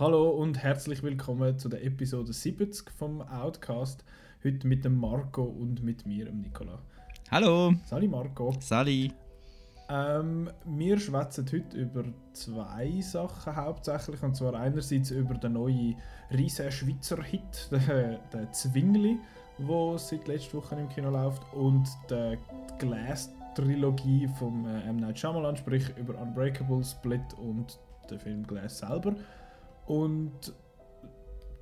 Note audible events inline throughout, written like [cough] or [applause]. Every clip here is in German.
Hallo und herzlich willkommen zu der Episode 70 vom Outcast. Heute mit dem Marco und mit mir, dem Nicola. Hallo. Sali Marco. Sali. Ähm, wir schwätzen heute über zwei Sachen hauptsächlich. Und zwar einerseits über den neuen riesen Schweizer Hit, [laughs] den, den Zwingli, der seit letzter Woche im Kino läuft, und die Glass-Trilogie von äh, M. Night Shyamalan, sprich über Unbreakable, Split und den Film Glass selber. Und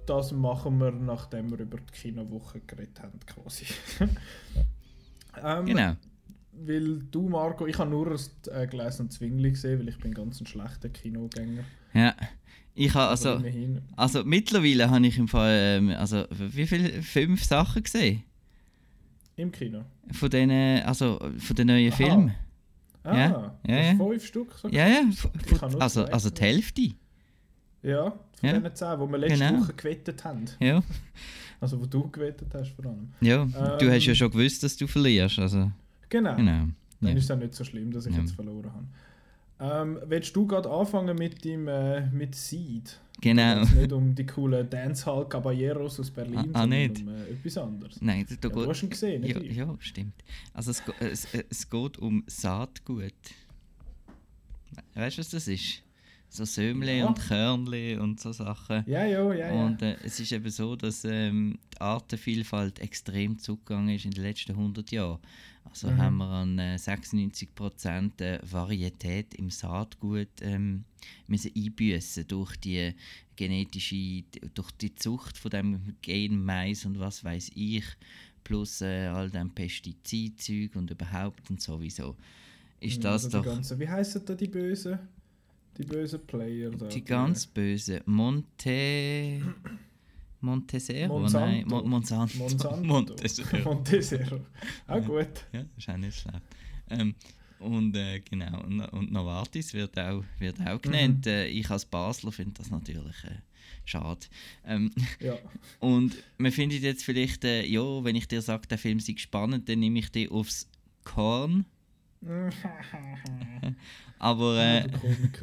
das machen wir, nachdem wir über die Kinowoche geredet haben, quasi. [laughs] ähm, genau. Weil du, Marco, ich habe nur das äh, Gläs und Zwingli gesehen, weil ich bin ganz ein schlechter Kinogänger. Ja, ich habe also, also mittlerweile habe ich im Fall, ähm, also wie viele, fünf Sachen gesehen? Im Kino? Von den, also von den neuen Aha. Filmen. Ah, ja, ja, ja. fünf Stück? So ja, ja, also, also die Hälfte. Ja, von ja. den 10, die wir letzte genau. Woche gewettet haben. Ja. [laughs] Also, wo du gewettet hast vor allem. Ja, ähm, du hast ja schon gewusst, dass du verlierst. Also. Genau. genau. Dann ja. ist es auch nicht so schlimm, dass ich ja. jetzt verloren habe. Ähm, willst du gerade anfangen mit dem äh, mit Seed? Genau. Es nicht um die coolen Dancehall Caballeros aus Berlin, ah, ah, sondern nicht. um äh, etwas anderes. Nein, da ja, du hast ihn gesehen, nicht? Ja, ja stimmt. Also es, es, es geht um Saatgut. Weißt du, was das ist? So Sömle ja. und Körnle und so Sachen. Ja, ja, ja. Und äh, es ist eben so, dass ähm, die Artenvielfalt extrem zugegangen ist in den letzten 100 Jahren. Also mhm. haben wir an äh, 96% äh, Varietät im Saatgut ähm, müssen einbüßen durch die genetische, durch die Zucht von dem Genmais und was weiß ich, plus äh, all dem Pestizidzeug und überhaupt und sowieso. Ist mhm, das, das doch... Ganze, wie heißen da die Bösen? Die bösen Player da. Die ganz bösen. Monte. Montesero? Monsanto. Nein, Mon Monsanto. Monsanto. [laughs] Montesero. Montesero. Auch gut. Ja, ist auch nicht schlecht. Ähm, und äh, genau, und, und Novartis wird auch, wird auch genannt. Mhm. Äh, ich als Basler finde das natürlich äh, schade. Ähm, ja. [laughs] Und man findet jetzt vielleicht, äh, ja, wenn ich dir sage, der Film sei spannend, dann nehme ich dich aufs Korn. [laughs] Aber äh,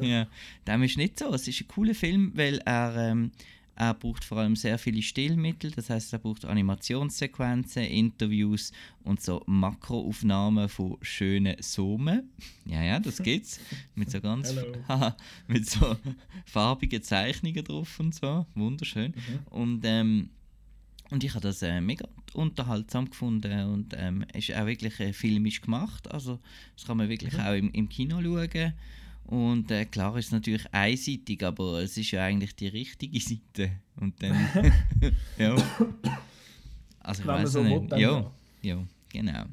[laughs] ja, dem ist nicht so. Es ist ein cooler Film, weil er, ähm, er braucht vor allem sehr viele Stillmittel. Das heißt, er braucht Animationssequenzen, Interviews und so Makroaufnahmen von schönen Somen. Ja, ja, das gibt's. mit so ganz [laughs] mit so farbigen Zeichnungen drauf und so. Wunderschön. Mhm. Und ähm, und ich habe das äh, mega unterhaltsam gefunden und ähm, ist auch wirklich äh, filmisch gemacht. Also das kann man wirklich mhm. auch im, im Kino schauen. Und äh, klar ist es natürlich einseitig, aber es ist ja eigentlich die richtige Seite. Und dann. [laughs] [laughs] ja. Also ich weiß so nicht. Ja, ja, ja, genau.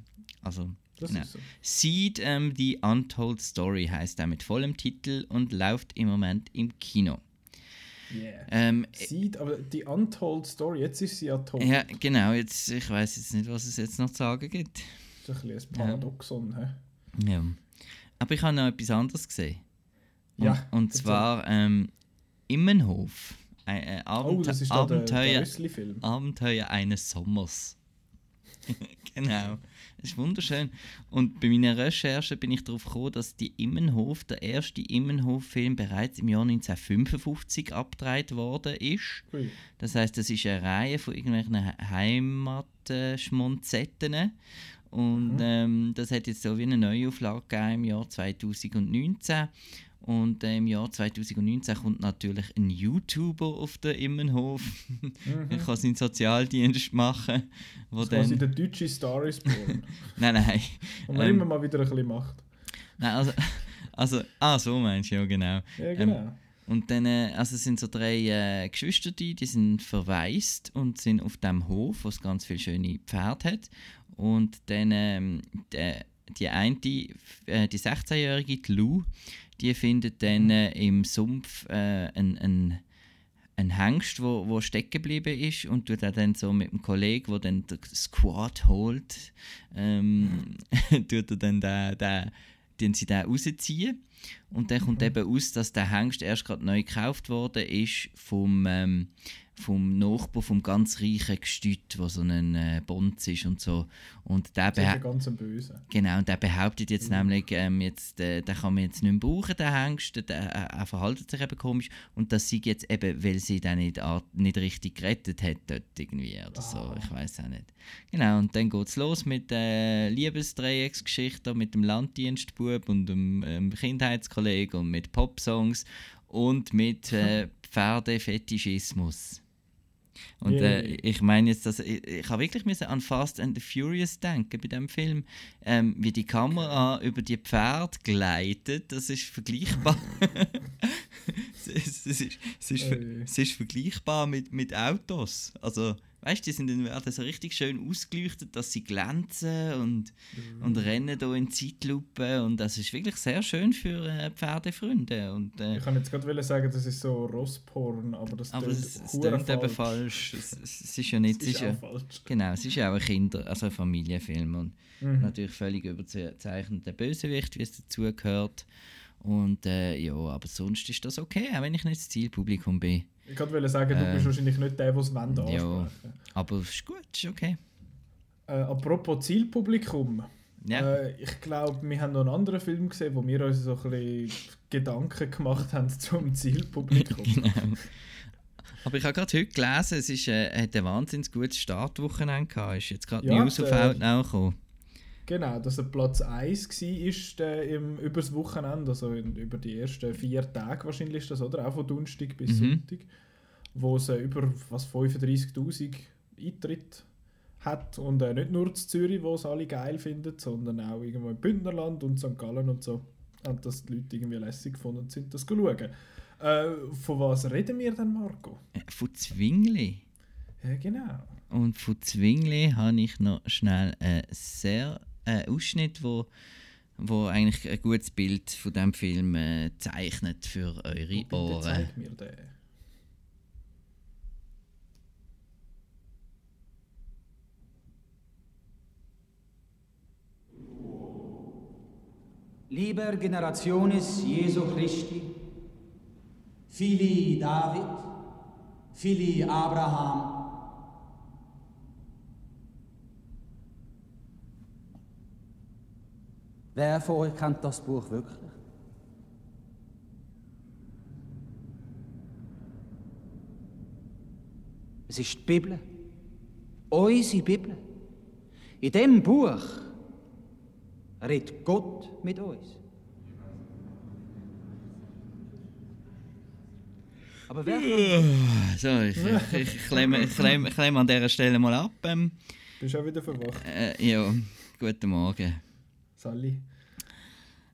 Also. Genau. So. Seed, ähm, die Untold Story heißt er mit vollem Titel und läuft im Moment im Kino. Yeah. Ähm, Sieht, aber die Untold Story, jetzt ist sie ja tot. Ja, genau, jetzt, ich weiß jetzt nicht, was es jetzt noch zu sagen gibt. Das ist ein, ein Paradoxon, ja. Ja. Aber ich habe noch etwas anderes gesehen. Und, ja. Und zwar ähm, Immenhof. Äh, äh, Abent oh, das ist Abenteuer, der, der Abenteuer eines Sommers. [laughs] genau. Das ist wunderschön. Und bei meiner Recherche bin ich darauf gekommen, dass die Immenhof, der erste Immenhof-Film, bereits im Jahr 1955 abgedreht worden ist. Ui. Das heißt, das ist eine Reihe von irgendwelchen Heimatschmonzetten. Und mhm. ähm, das hat jetzt so wie eine Neuauflage im Jahr 2019. Und äh, im Jahr 2019 kommt natürlich ein YouTuber auf den Immenhof. Mhm. er kann seinen Sozialdienst machen. Wo das dann... der deutsche Star is Born. [laughs] nein, nein. Und man ähm, immer mal wieder ein bisschen macht. Nein, also, [laughs] also, ah, so meinst du, ja, genau. Ja, genau. Ähm, und dann, äh, also es sind so drei äh, Geschwister, die, die sind verwaist und sind auf dem Hof, wo es ganz viele schöne Pferde hat. Und dann ähm, der, die eine, äh, die 16-jährige, Lou, die findet dann äh, im Sumpf äh, ein, ein, ein Hengst, wo, wo stecken geblieben ist und tut dann so mit dem Kollegen, der dann den Squad holt, ähm, [laughs] tut er dann den, den, den sie den rausziehen. Und dann kommt eben aus, dass der Hengst erst gerade neu gekauft worden ist vom, ähm, vom Nachbar vom ganz reichen Gestüt, wo so ein äh, Bonz ist und so. Und der der böse. Genau, und der behauptet jetzt mhm. nämlich, ähm, jetzt, äh, den kann man jetzt nicht mehr brauchen, den Hengst, der, der, er verhaltet sich eben komisch. Und das sieht jetzt eben, weil sie den nicht, nicht richtig gerettet hat dort irgendwie oder so, ah. ich weiß auch nicht. Genau, und dann geht es los mit der äh, Liebesdreiecksgeschichte mit dem Landdienstbub und dem ähm, Kindheitskollegen und mit Popsongs und mit äh, Pferdefetischismus. [laughs] Und äh, ich meine jetzt, dass ich, ich habe wirklich an Fast and the Furious denken bei dem Film, ähm, wie die Kamera über die Pferde gleitet. Das ist vergleichbar. es, [laughs] [laughs] es, ist, es, ist, es ist vergleichbar mit, mit Autos. Also weißt du, die sind dann werden so richtig schön ausgeleuchtet, dass sie glänzen und, mhm. und rennen da in Zeitlupe und das ist wirklich sehr schön für äh, Pferdefreunde. Und, äh, ich kann jetzt gerade sagen, das ist so Rossporn, aber das aber es, es klingt eben falsch. [laughs] Es, es, ist ja nicht... es ist, ja, falsch. Genau, es ist ja auch ein Kinder-, also ein Familienfilm und mhm. natürlich völlig überzeichneter Bösewicht, wie es dazugehört. Und äh, ja, aber sonst ist das okay, auch wenn ich nicht das Zielpublikum bin. Ich wollte sagen, du äh, bist wahrscheinlich nicht der, der es ansprechen Ja, aber es ist gut, ist okay. Äh, apropos Zielpublikum. Ja. Äh, ich glaube, wir haben noch einen anderen Film gesehen, wo wir uns so ein bisschen Gedanken gemacht haben zum Zielpublikum. [laughs] genau. Aber ich habe gerade heute gelesen, es ist, äh, hat ein wahnsinnig gutes Startwochenende gehabt. Ist jetzt gerade ja, News auf Outnow gekommen. Genau, dass er Platz 1 war äh, im, über das Wochenende, also in, über die ersten vier Tage wahrscheinlich ist das, oder? Auch von Donnerstag bis mhm. Sonntag. Wo es äh, über 35'000 Eintritt hat und äh, nicht nur in Zürich, wo es alle geil finden, sondern auch irgendwo im Bündnerland und St. Gallen und so. Und dass die Leute irgendwie lässig gefunden sind, das zu schauen. Äh, von was reden wir denn, Marco? Äh, von Zwingli. Ja, genau. Und von Zwingli habe ich noch schnell eine sehr äh, Ausschnitt, wo, wo eigentlich ein gutes Bild von dem Film äh, zeichnet für eure oh, Ohren. Zeig mir den. Lieber Generationes Jesu Christi, Fili David, Fili Abraham, Wer von euch kennt das Buch wirklich? Es ist die Bibel. Unsere Bibel. In dem Buch redet Gott mit uns. Aber wer So, ich, ich, ich, klemme, ich, klemme, ich klemme an dieser Stelle mal ab. Ähm, Bist auch wieder verwacht? Äh, ja, guten Morgen. Sally?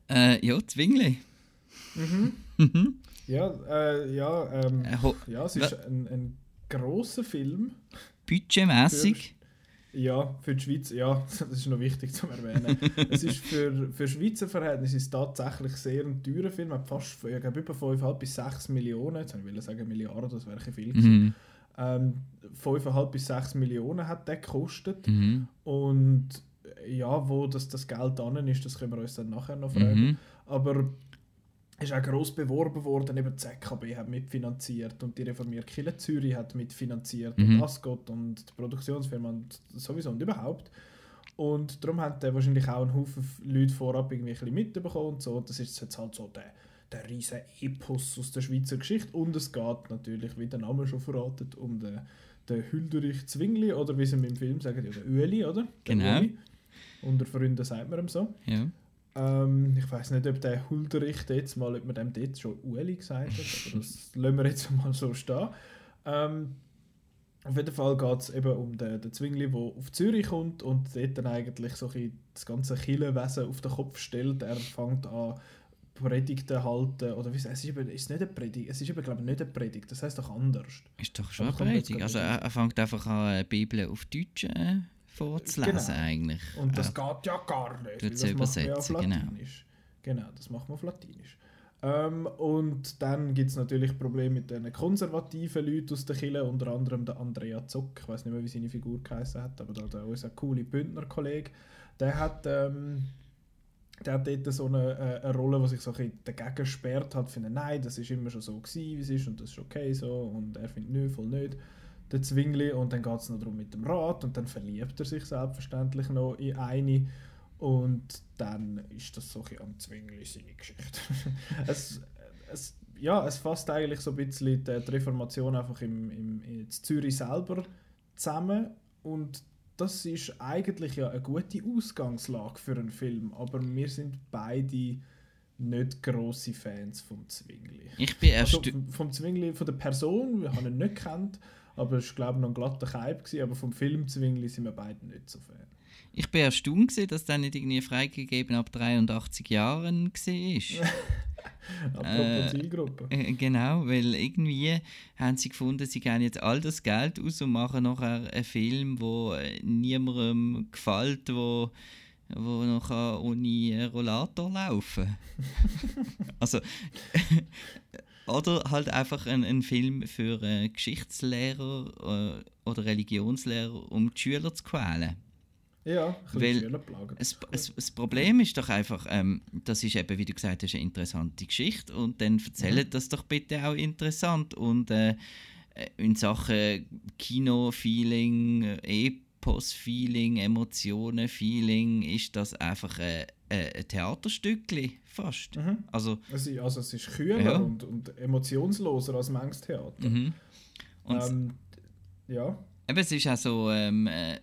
Äh, ja, Zwingli. Mhm. [laughs] mhm. Ja, äh, ja, ähm, äh, ja, es ist ein, ein grosser Film. Budgetmäßig? Ja, für die Schweiz, ja, [laughs] das ist noch wichtig zu erwähnen. [laughs] es ist für, für Schweizer Verhältnisse ist tatsächlich sehr ein teurer Film. Er hat fast, über 5,5 bis 6 Millionen, jetzt will ich sagen Milliarden, das wäre viel Mhm. Ähm, 5,5 bis 6 Millionen hat der gekostet. Mhm. Und ja, wo das, das Geld dann ist, das können wir uns dann nachher noch fragen. Mhm. Aber ist auch gross beworben worden, eben die ZKB hat mitfinanziert und die reformierte Kirche Zürich hat mitfinanziert mhm. und Ascot und die Produktionsfirma und sowieso und überhaupt. Und darum haben dann wahrscheinlich auch ein Haufen Leute vorab irgendwie ein bisschen mitbekommen und so. Und das ist jetzt halt so der, der riesige Epos aus der Schweizer Geschichte. Und es geht natürlich, wie der Name schon verratet, um den, den Hülderich Zwingli oder wie sie im Film sagen, ja, der Ueli, oder? Der genau. Unter Freunden sagt man ihm so. Ja. Ähm, ich weiß nicht, ob der Hulderich jetzt mal, ob man dem dort schon Ueli gesagt hat, aber das [laughs] lassen wir jetzt mal so stehen. Ähm, auf jeden Fall geht es eben um den, den Zwingli, der auf Zürich kommt und dort dann eigentlich so das ganze Killenwesen auf den Kopf stellt. Er fängt an, Predigten halten, oder wie es ist, eben, ist nicht eine Predigt, es ist eben, glaube ich, nicht eine Predigt, das heißt doch anders. Ist doch schon eine Predigt, also er, er fängt einfach an, Bibel auf Deutsch äh, vorzulesen genau. eigentlich. Und das ja. geht ja gar nicht. Das übersetzen, genau. Genau, das machen wir auf Latinisch. Ähm, und dann gibt es natürlich Probleme mit den konservativen Leuten aus der Kirche, unter anderem der Andrea Zock, ich weiß nicht mehr, wie seine Figur geheißen hat, aber da, der, unser coole Bündner-Kollege, der hat, ähm, der hat dort so eine, äh, eine Rolle, die sich so ein dagegen gesperrt hat, finde nein, das ist immer schon so gewesen, wie es ist und das ist okay so und er findet nö, voll nicht, der Zwingli und dann geht es noch darum mit dem Rat und dann verliebt er sich selbstverständlich noch in eine und dann ist das so ein am Zwingli seine Geschichte. [laughs] es, es, ja, es fasst eigentlich so ein bisschen die, die Reformation einfach im, im, in Zürich selber zusammen und das ist eigentlich ja eine gute Ausgangslage für einen Film, aber wir sind beide nicht grosse Fans vom Zwingli. Ich bin erst also, vom Zwingli, von der Person, wir haben ihn nicht kennt, aber es war glaube ich noch ein glatter Hype gewesen, aber vom Film Zwingli sind wir beide nicht so Fan. Ich bin erstaunt, dass der nicht irgendwie freigegeben ab 83 Jahren war. [laughs] Apropos Zielgruppe. Äh, genau, weil irgendwie haben sie gefunden, sie geben jetzt all das Geld aus und machen nachher einen Film, wo niemandem gefällt, wo wo noch ohne Rollator laufen [laughs] Also [laughs] oder halt einfach ein, ein Film für äh, Geschichtslehrer äh, oder Religionslehrer, um die Schüler zu quälen. Ja, Weil es, es, das Problem ist doch einfach, ähm, das ist eben, wie du gesagt hast, eine interessante Geschichte und dann erzählt mhm. das doch bitte auch interessant und äh, in Sachen Kino-Feeling, Epos-Feeling, Emotionen-Feeling ist das einfach äh, äh, ein Theaterstückchen fast. Mhm. Also, also, also es ist kühler ja. und, und emotionsloser als manches Theater. Mhm. Ähm, ja. Eben, es ist auch so, ähm, äh,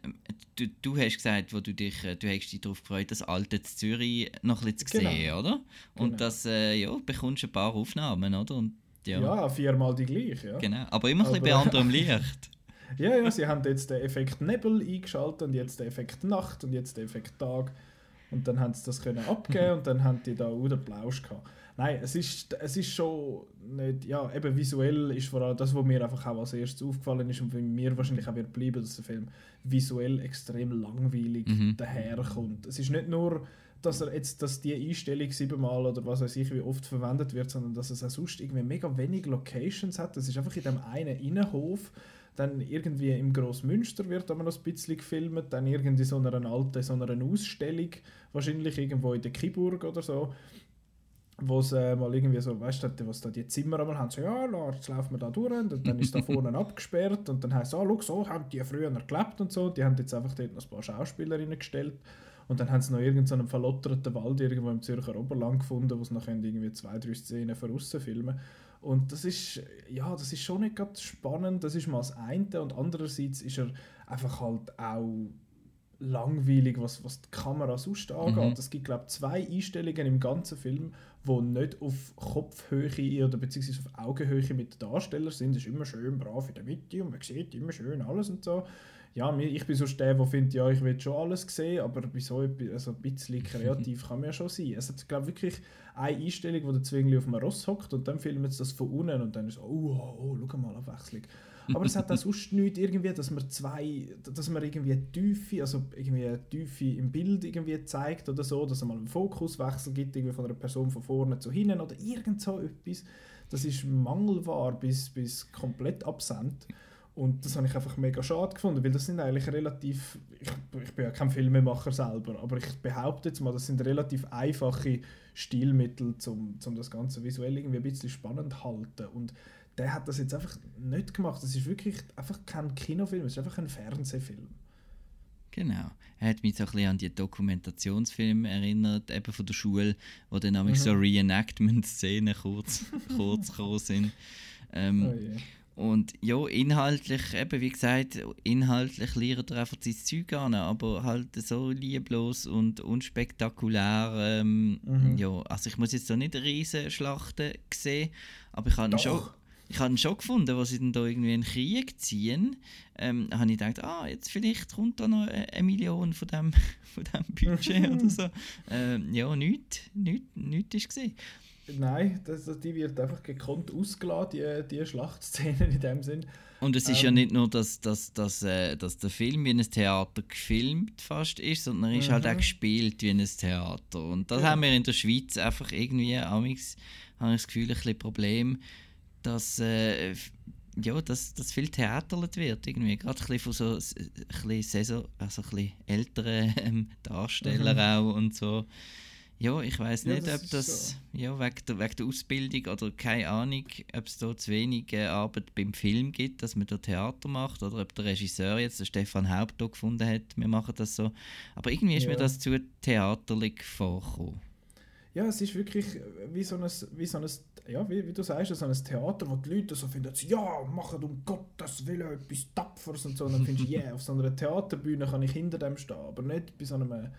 du, du hast gesagt, wo du dich, äh, du hast dich darauf gefreut, das alte Zürich noch ein bisschen zu genau. sehen, oder? Und genau. das, äh, ja, bekommst ein paar Aufnahmen, oder? Und, ja. ja, viermal die gleiche, ja. Genau, aber immer ein bisschen bei anderem Licht. [laughs] ja, ja, sie haben jetzt den Effekt Nebel eingeschaltet und jetzt den Effekt Nacht und jetzt den Effekt Tag. Und dann haben sie das können abgeben und dann haben die da auch den Plausch gehabt. Nein, es ist, es ist schon nicht, ja, eben visuell ist vor allem das, was mir einfach auch als erstes aufgefallen ist und für mir wahrscheinlich auch wird bleiben, dass der Film visuell extrem langweilig mhm. daherkommt. Es ist nicht nur, dass er jetzt, dass die Einstellung siebenmal oder was weiß ich, wie oft verwendet wird, sondern dass es auch sonst irgendwie mega wenig Locations hat. Das ist einfach in dem einen Innenhof, dann irgendwie im Grossmünster wird aber noch ein bisschen gefilmt, dann irgendwie so einer alten, so einer Ausstellung, wahrscheinlich irgendwo in der Kiburg oder so wo sie äh, mal irgendwie so, weißt du, was da die Zimmer einmal haben, so, ja, jetzt laufen wir da durch und dann ist da vorne [laughs] abgesperrt und dann heißt es, ah, schau, so haben die früher gelebt und so. Die haben jetzt einfach dort noch ein paar Schauspielerinnen gestellt und dann haben sie noch irgendeinen so verlotterten Wald irgendwo im Zürcher Oberland gefunden, wo sie noch irgendwie zwei, drei Szenen von außen filmen und das ist, ja, das ist schon nicht ganz spannend, das ist mal das eine und andererseits ist er einfach halt auch langweilig, was, was die Kamera sonst angeht. Mhm. Es gibt, glaube ich, zwei Einstellungen im ganzen Film, die nicht auf Kopfhöhe oder beziehungsweise auf Augenhöhe mit den Darstellern sind. Es ist immer schön brav in der Mitte und man sieht immer schön alles und so. Ja, ich bin so der, der findet, ja, ich will schon alles sehen, aber bei so also ein bisschen [laughs] kreativ kann man ja schon sein. Es hat, glaube wirklich eine Einstellung, wo der Zwingli auf einem Ross hockt und dann filmen sie das von unten und dann ist so, oh, oh, oh schau mal, Abwechslung. Aber es hat auch [laughs] sonst nichts irgendwie, dass man zwei, dass man irgendwie Tiefe, also irgendwie Tiefe im Bild irgendwie zeigt oder so, dass es mal einen Fokuswechsel gibt, irgendwie von einer Person von vorne zu hinten oder irgend so etwas. Das ist mangelbar bis, bis komplett absent. Und das habe ich einfach mega schade gefunden, weil das sind eigentlich relativ, ich, ich bin ja kein Filmemacher selber, aber ich behaupte jetzt mal, das sind relativ einfache Stilmittel, um zum das Ganze visuell irgendwie ein bisschen spannend zu halten. Und der hat das jetzt einfach nicht gemacht. Das ist wirklich einfach kein Kinofilm, es ist einfach ein Fernsehfilm. Genau. Er hat mich so ein bisschen an die Dokumentationsfilme erinnert, eben von der Schule, wo dann nämlich mhm. so Reenactment-Szenen kurz, [laughs] kurz gekommen sind. Ähm, oh yeah. Und ja, inhaltlich, eben wie gesagt, inhaltlich lernt er einfach sein Zeug an, aber halt so lieblos und unspektakulär. Ähm, mhm. Ja, also ich muss jetzt da nicht riesen Schlachten sehen, aber ich habe schon ich habe schon gefunden, als sie dann da irgendwie einen Krieg ziehen, ähm, habe ich gedacht, ah, jetzt vielleicht kommt da noch eine Million von dem, [laughs] von dem Budget oder [laughs] so. Ähm, ja, nichts, nichts, nichts ist gesehen. Nein, das, die wird einfach gekonnt ausgeladen, die, die Schlachtszenen in dem Sinn. Und es ist ähm, ja nicht nur, dass, dass, dass, äh, dass der Film wie ein Theater gefilmt fast ist, sondern er ist halt auch mhm. gespielt wie ein Theater. Und das ja. haben wir in der Schweiz einfach irgendwie, amigs, habe ich das Gefühl, ein bisschen Problem dass, äh, ja, dass, dass viel theaterlet wird. Irgendwie. Gerade ein von so ein Saison, also ein älteren ähm, Darstellern mhm. auch und so. Ja, ich weiß ja, nicht, das ob das so. ja, wegen, der, wegen der Ausbildung oder keine Ahnung, ob es da zu wenig äh, Arbeit beim Film gibt, dass man da Theater macht oder ob der Regisseur jetzt, der Stefan Haupt, da gefunden hat, wir machen das so. Aber irgendwie ist ja. mir das zu theaterlich vorgekommen. Ja, es ist wirklich wie so ein, wie so ein ja, wie, wie du sagst, so ein Theater, wo die Leute so finden, ja, machen um Gottes Willen etwas Tapferes und so. Und dann findest du, [laughs] yeah, auf so einer Theaterbühne kann ich hinter dem stehen, aber nicht bei so einem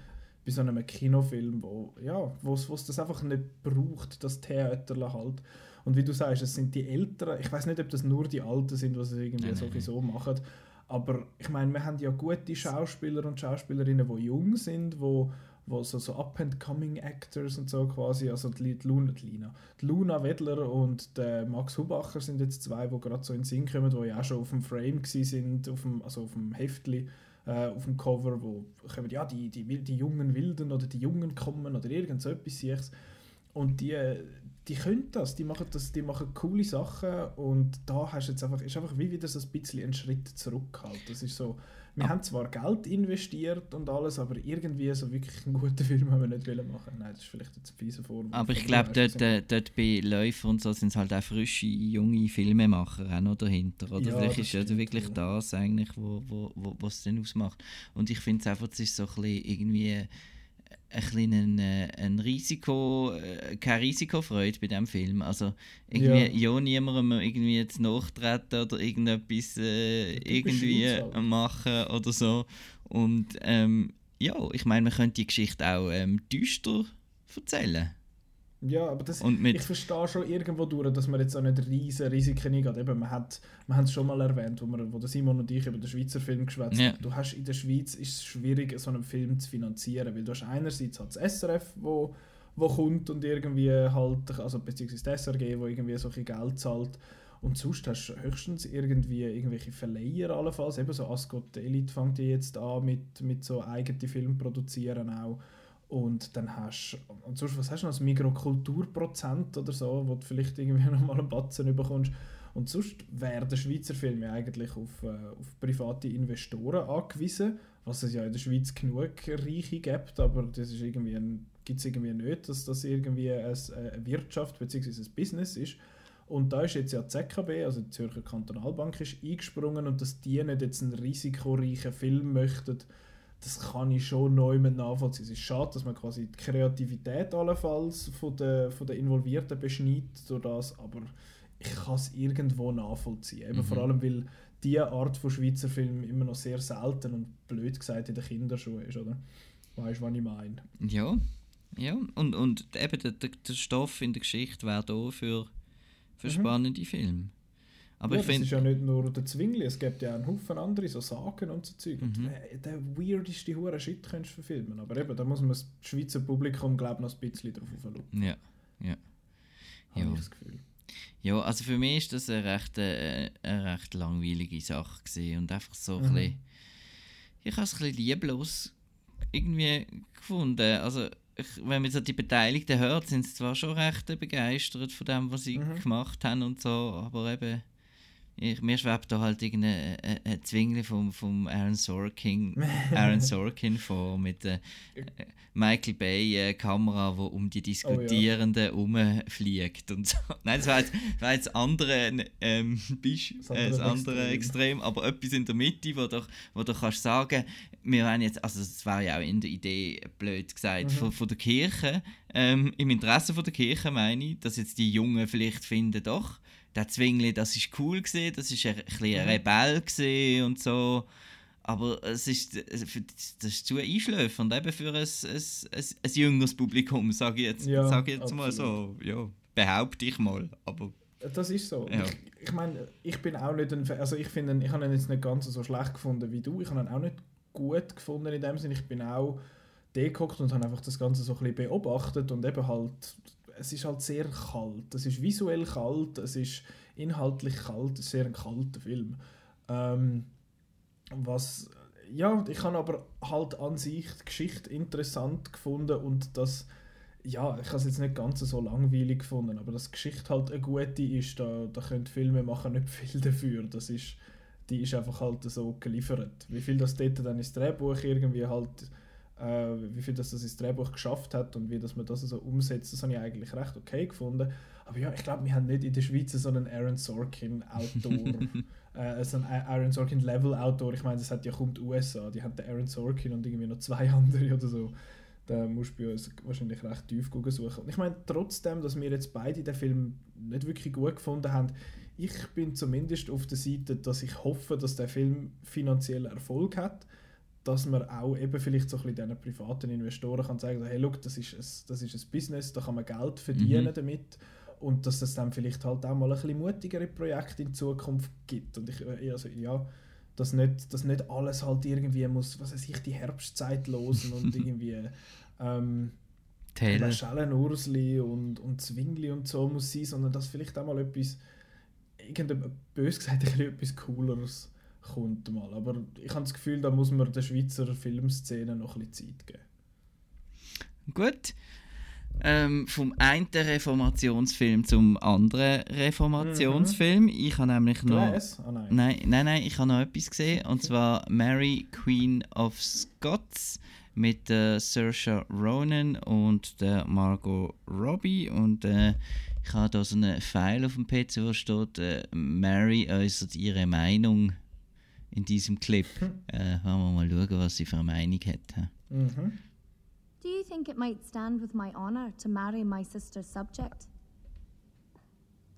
bei so einem Kinofilm, wo ja, wo's, wo's das einfach nicht braucht, das Theater halt. Und wie du sagst, es sind die Älteren, ich weiß nicht, ob das nur die Alten sind, die es irgendwie nein, sowieso nein. machen, aber ich meine, wir haben ja gute Schauspieler und Schauspielerinnen, die jung sind, wo wo so, so Up-and-Coming-Actors und so quasi, also die, die, Luna, die, Lina, die Luna Wedler und der Max Hubacher sind jetzt zwei, die gerade so in den Sinn kommen, die ja auch schon auf dem Frame sind, auf dem, also auf dem Heftli äh, auf dem Cover, wo kommen, ja, die, die, die jungen Wilden oder die Jungen kommen oder irgend so etwas. Und die, die können das, die machen das, die machen coole Sachen und da hast jetzt einfach, ist einfach wie wieder so ein bisschen ein Schritt zurück halt. Das ist so, wir ah. haben zwar Geld investiert und alles, aber irgendwie so wirklich einen guten Film haben wir nicht wollen machen. Nein, das ist vielleicht jetzt eine fiese Form. Aber ich glaube, dort, dort, dort bei Läufer und so sind es halt auch frische, junge Filmemacher auch noch dahinter. Oder ja, vielleicht ist also wirklich ja. das eigentlich, was wo, wo, wo, was es dann ausmacht. Und ich finde es einfach, es ist so ein bisschen irgendwie ein bisschen äh, ein Risiko, äh, keine Risikofreude bei diesem Film. Also irgendwie ja, ja niemandem irgendwie jetzt nachtreten oder irgendetwas äh, irgendwie machen oder so. Und ähm, ja, ich meine, man könnte die Geschichte auch ähm, düster erzählen. Ja, aber das, ich verstehe schon irgendwo durch, dass man jetzt auch nicht riesige Risiken eingeht. Eben, man hat man es schon mal erwähnt, wo, wir, wo Simon und ich über den Schweizer Film geschwätzt haben. Du hast in der Schweiz ist es schwierig, so einen Film zu finanzieren, weil du hast einerseits halt das SRF, wo, wo kommt und irgendwie halt, also beziehungsweise das SRG, wo irgendwie solche Geld zahlt. Und sonst hast du höchstens irgendwie irgendwelche Verleiher allenfalls. Eben so Ascot Elite fängt jetzt an mit, mit so eigenen Filmen produzieren auch. Und dann hast sonst, was hast du noch, ein Mikrokulturprozent oder so, wo du vielleicht irgendwie [laughs] nochmal einen Batzen bekommst. Und sonst wäre der Schweizer Film ja eigentlich auf, äh, auf private Investoren angewiesen, was es ja in der Schweiz genug Reiche gibt, aber das ist irgendwie gibt es irgendwie nicht, dass das irgendwie eine, eine Wirtschaft bzw. ein Business ist. Und da ist jetzt ja die ZKB, also die Zürcher Kantonalbank, ist eingesprungen und dass die nicht jetzt einen risikoreichen Film möchten, das kann ich schon neu nachvollziehen. Es ist schade, dass man quasi die Kreativität allenfalls von den, von den Involvierten beschneidet durch das, aber ich kann es irgendwo nachvollziehen. Eben mhm. Vor allem, weil diese Art von Schweizer Film immer noch sehr selten und blöd gesagt in den Kinderschuhen ist, oder? Weißt du, was ich meine? Ja, ja. Und, und eben der, der, der Stoff in der Geschichte wäre da für, für mhm. spannende Filme. Aber ja, ich find, das ist ja nicht nur der Zwingli, es gibt ja einen Haufen andere, so Sagen und so Zeug. Mhm. Der weirdeste hure Shit könntest du verfilmen. Aber eben, da muss man das Schweizer Publikum, glaube ich, noch ein bisschen drauf schauen. Ja, ja. Habe ja. ich das Gefühl. Ja, also für mich ist das eine recht, äh, eine recht langweilige Sache gewesen und einfach so mhm. ein bisschen, ich habe es ein bisschen lieblos irgendwie gefunden. Also ich, wenn man so die Beteiligten hört, sind sie zwar schon recht begeistert von dem, was sie mhm. gemacht haben und so, aber eben ich, mir schwebt da halt irgendein äh, äh, Zwingli vom, vom Aaron Sorkin, [laughs] Aaron Sorkin vor mit der äh, Michael Bay äh, Kamera, wo um die Diskutierenden oh, ja. rumfliegt und so. [laughs] Nein, das war jetzt, war jetzt andere, ähm, Bisch, äh, das andere Extrem. Extrem, aber etwas in der Mitte, wo du, wo du kannst sagen, wir haben jetzt, also das war ja auch in der Idee, blöd gesagt, mhm. von, von der Kirche, ähm, im Interesse von der Kirche meine ich, dass jetzt die Jungen vielleicht finden, doch, der Zwingli, das ist cool gesehen, das ist ein, ein, ein mhm. Rebell und so. Aber es ist, das ist zu einschläfernd eben für ein, ein, ein, jüngeres Publikum, sage ich jetzt, ja, sag ich jetzt mal so. Ja, behaupte ich mal. Aber das ist so. Ja. Ich, ich meine, ich bin auch nicht ein, also ich finde, ich habe ihn jetzt nicht ganz so schlecht gefunden wie du. Ich habe ihn auch nicht gut gefunden in dem Sinne. Ich bin auch deguckt und habe einfach das Ganze so ein bisschen beobachtet und eben halt es ist halt sehr kalt. Es ist visuell kalt, es ist inhaltlich kalt, es ist sehr ein kalter Film. Ähm, was, ja, ich habe aber halt an sich die Geschichte interessant gefunden und das, ja, ich habe es jetzt nicht ganz so langweilig gefunden, aber dass die Geschichte halt eine gute ist, da, da können Filme machen nicht viel dafür. Das ist, die ist einfach halt so geliefert. Wie viel das dort dann ins Drehbuch irgendwie halt äh, wie viel das, das ins Drehbuch geschafft hat und wie dass man das so umsetzt, das habe ich eigentlich recht okay gefunden. Aber ja, ich glaube, wir haben nicht in der Schweiz so einen Aaron Sorkin-Autor, [laughs] äh, so einen Aaron Sorkin-Level-Autor. Ich meine, das hat ja die USA, die haben den Aaron Sorkin und irgendwie noch zwei [laughs] andere oder so. Da musst du bei uns wahrscheinlich recht tief suchen. Und ich meine, trotzdem, dass wir jetzt beide den Film nicht wirklich gut gefunden haben, ich bin zumindest auf der Seite, dass ich hoffe, dass der Film finanziell Erfolg hat dass man auch eben vielleicht so ein bisschen diesen privaten Investoren kann sagen, hey, look, das ist ein, das ist ein Business, da kann man Geld verdienen mhm. damit. Und dass es dann vielleicht halt auch mal ein bisschen mutigere Projekte in Zukunft gibt. Und ich, äh, also, ja, dass nicht, dass nicht alles halt irgendwie muss, was weiß ich, die Herbstzeit losen und [laughs] irgendwie ähm, Schellen Ursli und, und Zwingli und so muss sein, sondern dass vielleicht auch mal etwas, irgendein, bös gesagt, [laughs] etwas Cooleres kommt mal. Aber ich habe das Gefühl, da muss man der Schweizer Filmszene noch ein bisschen Zeit geben. Gut. Ähm, vom einen Reformationsfilm zum anderen Reformationsfilm. Mhm. Ich habe nämlich noch. Oh nein. nein. nein, nein, ich habe noch etwas gesehen. Und zwar Mary, Queen of Scots mit äh, Saoirse Ronan und der Margot Robbie. Und äh, ich habe da so einen Pfeil auf dem PC, wo steht: äh, Mary äußert ihre Meinung in diesem Clip. Äh, wollen wir mal schauen, was sie für eine Meinung hat. Mhm. Do you think it might stand with my honor to marry my sister's subject?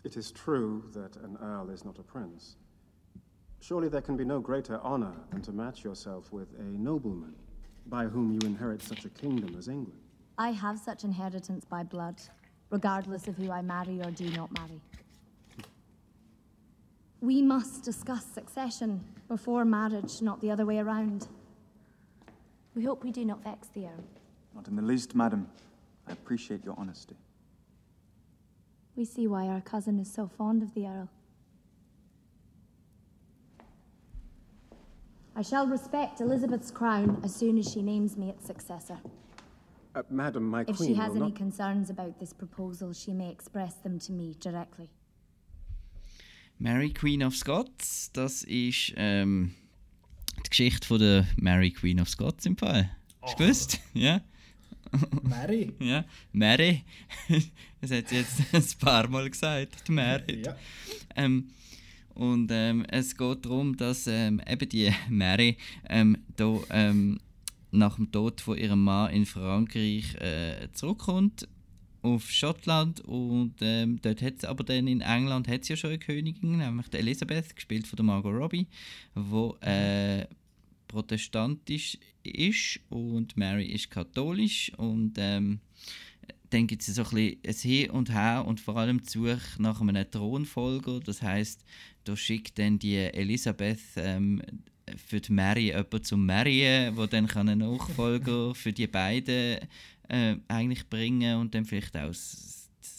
It is true that an earl is not a prince. Surely there can be no greater honor than to match yourself with a nobleman, by whom you inherit such a kingdom as England. I have such inheritance by blood, regardless of who I marry or do not marry. We must discuss succession before marriage, not the other way around. We hope we do not vex the Earl. Not in the least, madam. I appreciate your honesty. We see why our cousin is so fond of the Earl. I shall respect Elizabeth's crown as soon as she names me its successor. Uh, madam, my if queen If she has any not... concerns about this proposal, she may express them to me directly. Mary Queen of Scots, das ist ähm, die Geschichte von der Mary Queen of Scots im Fall. Hast du gewusst? [laughs] Ja. Mary? [laughs] ja, Mary. [laughs] das hat sie jetzt ein paar Mal gesagt, die Mary. Ja. Ähm, und ähm, es geht darum, dass ähm, eben die Mary ähm, da, ähm, nach dem Tod von ihrem Mann in Frankreich äh, zurückkommt auf Schottland und ähm, dort hat aber dann in England hat ja schon eine Königin, nämlich die Elisabeth, gespielt von der Margot Robbie, wo äh, protestantisch ist und Mary ist katholisch und ähm, dann gibt es so ein bisschen ein Hin und Her und vor allem die Suche nach einem Thronfolger. Das heißt, da schickt dann die Elisabeth ähm, für die Mary jemanden zum Marien, wo dann einen Nachfolger für die beiden äh, eigentlich bringen und dann vielleicht auch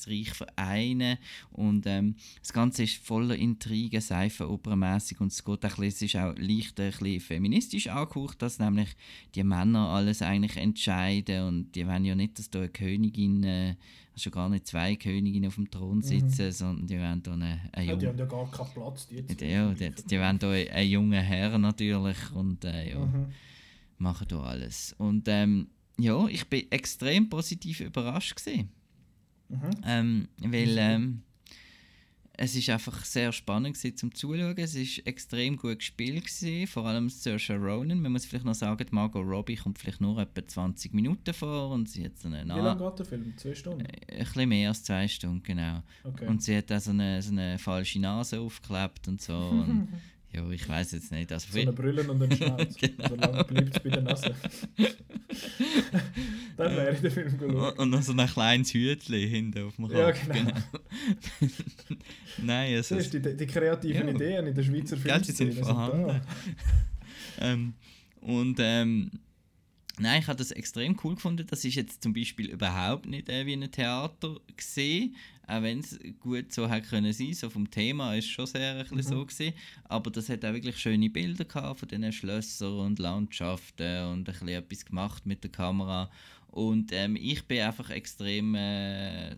Reich vereinen. Und ähm, das Ganze ist voller Intrigen, seifenopernmässig und es geht auch es ist auch leicht ein bisschen feministisch angehaucht, dass nämlich die Männer alles eigentlich entscheiden und die wollen ja nicht, dass da eine Königin äh, schon gar nicht zwei Königinnen auf dem Thron mhm. sitzen, mhm. sondern die wollen da eine, eine ja, Die haben ja gar keinen Platz. Die, die, ja, die, die wollen da einen jungen Herr natürlich und äh, ja, mhm. machen da alles. Und ähm, ja, ich bin extrem positiv überrascht gesehen. Mhm. Ähm, weil ähm, es ist einfach sehr spannend gewesen, zum Zuschauen. Es ist extrem gut gespielt gewesen, vor allem Saoirse Ronan. Man muss vielleicht noch sagen, Margot Robbie kommt vielleicht nur etwa 20 Minuten vor und sie hat so eine. Wie lange geht der Film? Zwei Stunden? Äh, ein bisschen mehr als zwei Stunden, genau. Okay. Und sie hat auch so eine, so eine falsche Nase aufgeklebt und so. [laughs] Und Ja, ich weiß jetzt nicht. Also so eine Brille und ein Schnauz. [laughs] genau. Solange bleibt es bei der Nase. [laughs] Dann wäre ich den Film geschaut. Und noch so ein kleines Hütchen hinten auf dem Kopf. Ja, genau. genau. [laughs] Nein, also... Das ist die, die kreativen ja. Ideen in der Schweizer Filmszene. sind vorhanden. ähm, und ähm, Nein, ich habe das extrem cool gefunden. Das ist jetzt zum Beispiel überhaupt nicht äh, wie ein Theater gesehen, auch wenn es gut so hätte können sein. So vom Thema ist schon sehr ein mhm. so gesehen, aber das hat auch wirklich schöne Bilder gehabt von diesen Schlössern und Landschaften und ein bisschen etwas gemacht mit der Kamera. Und ähm, ich bin einfach extrem äh,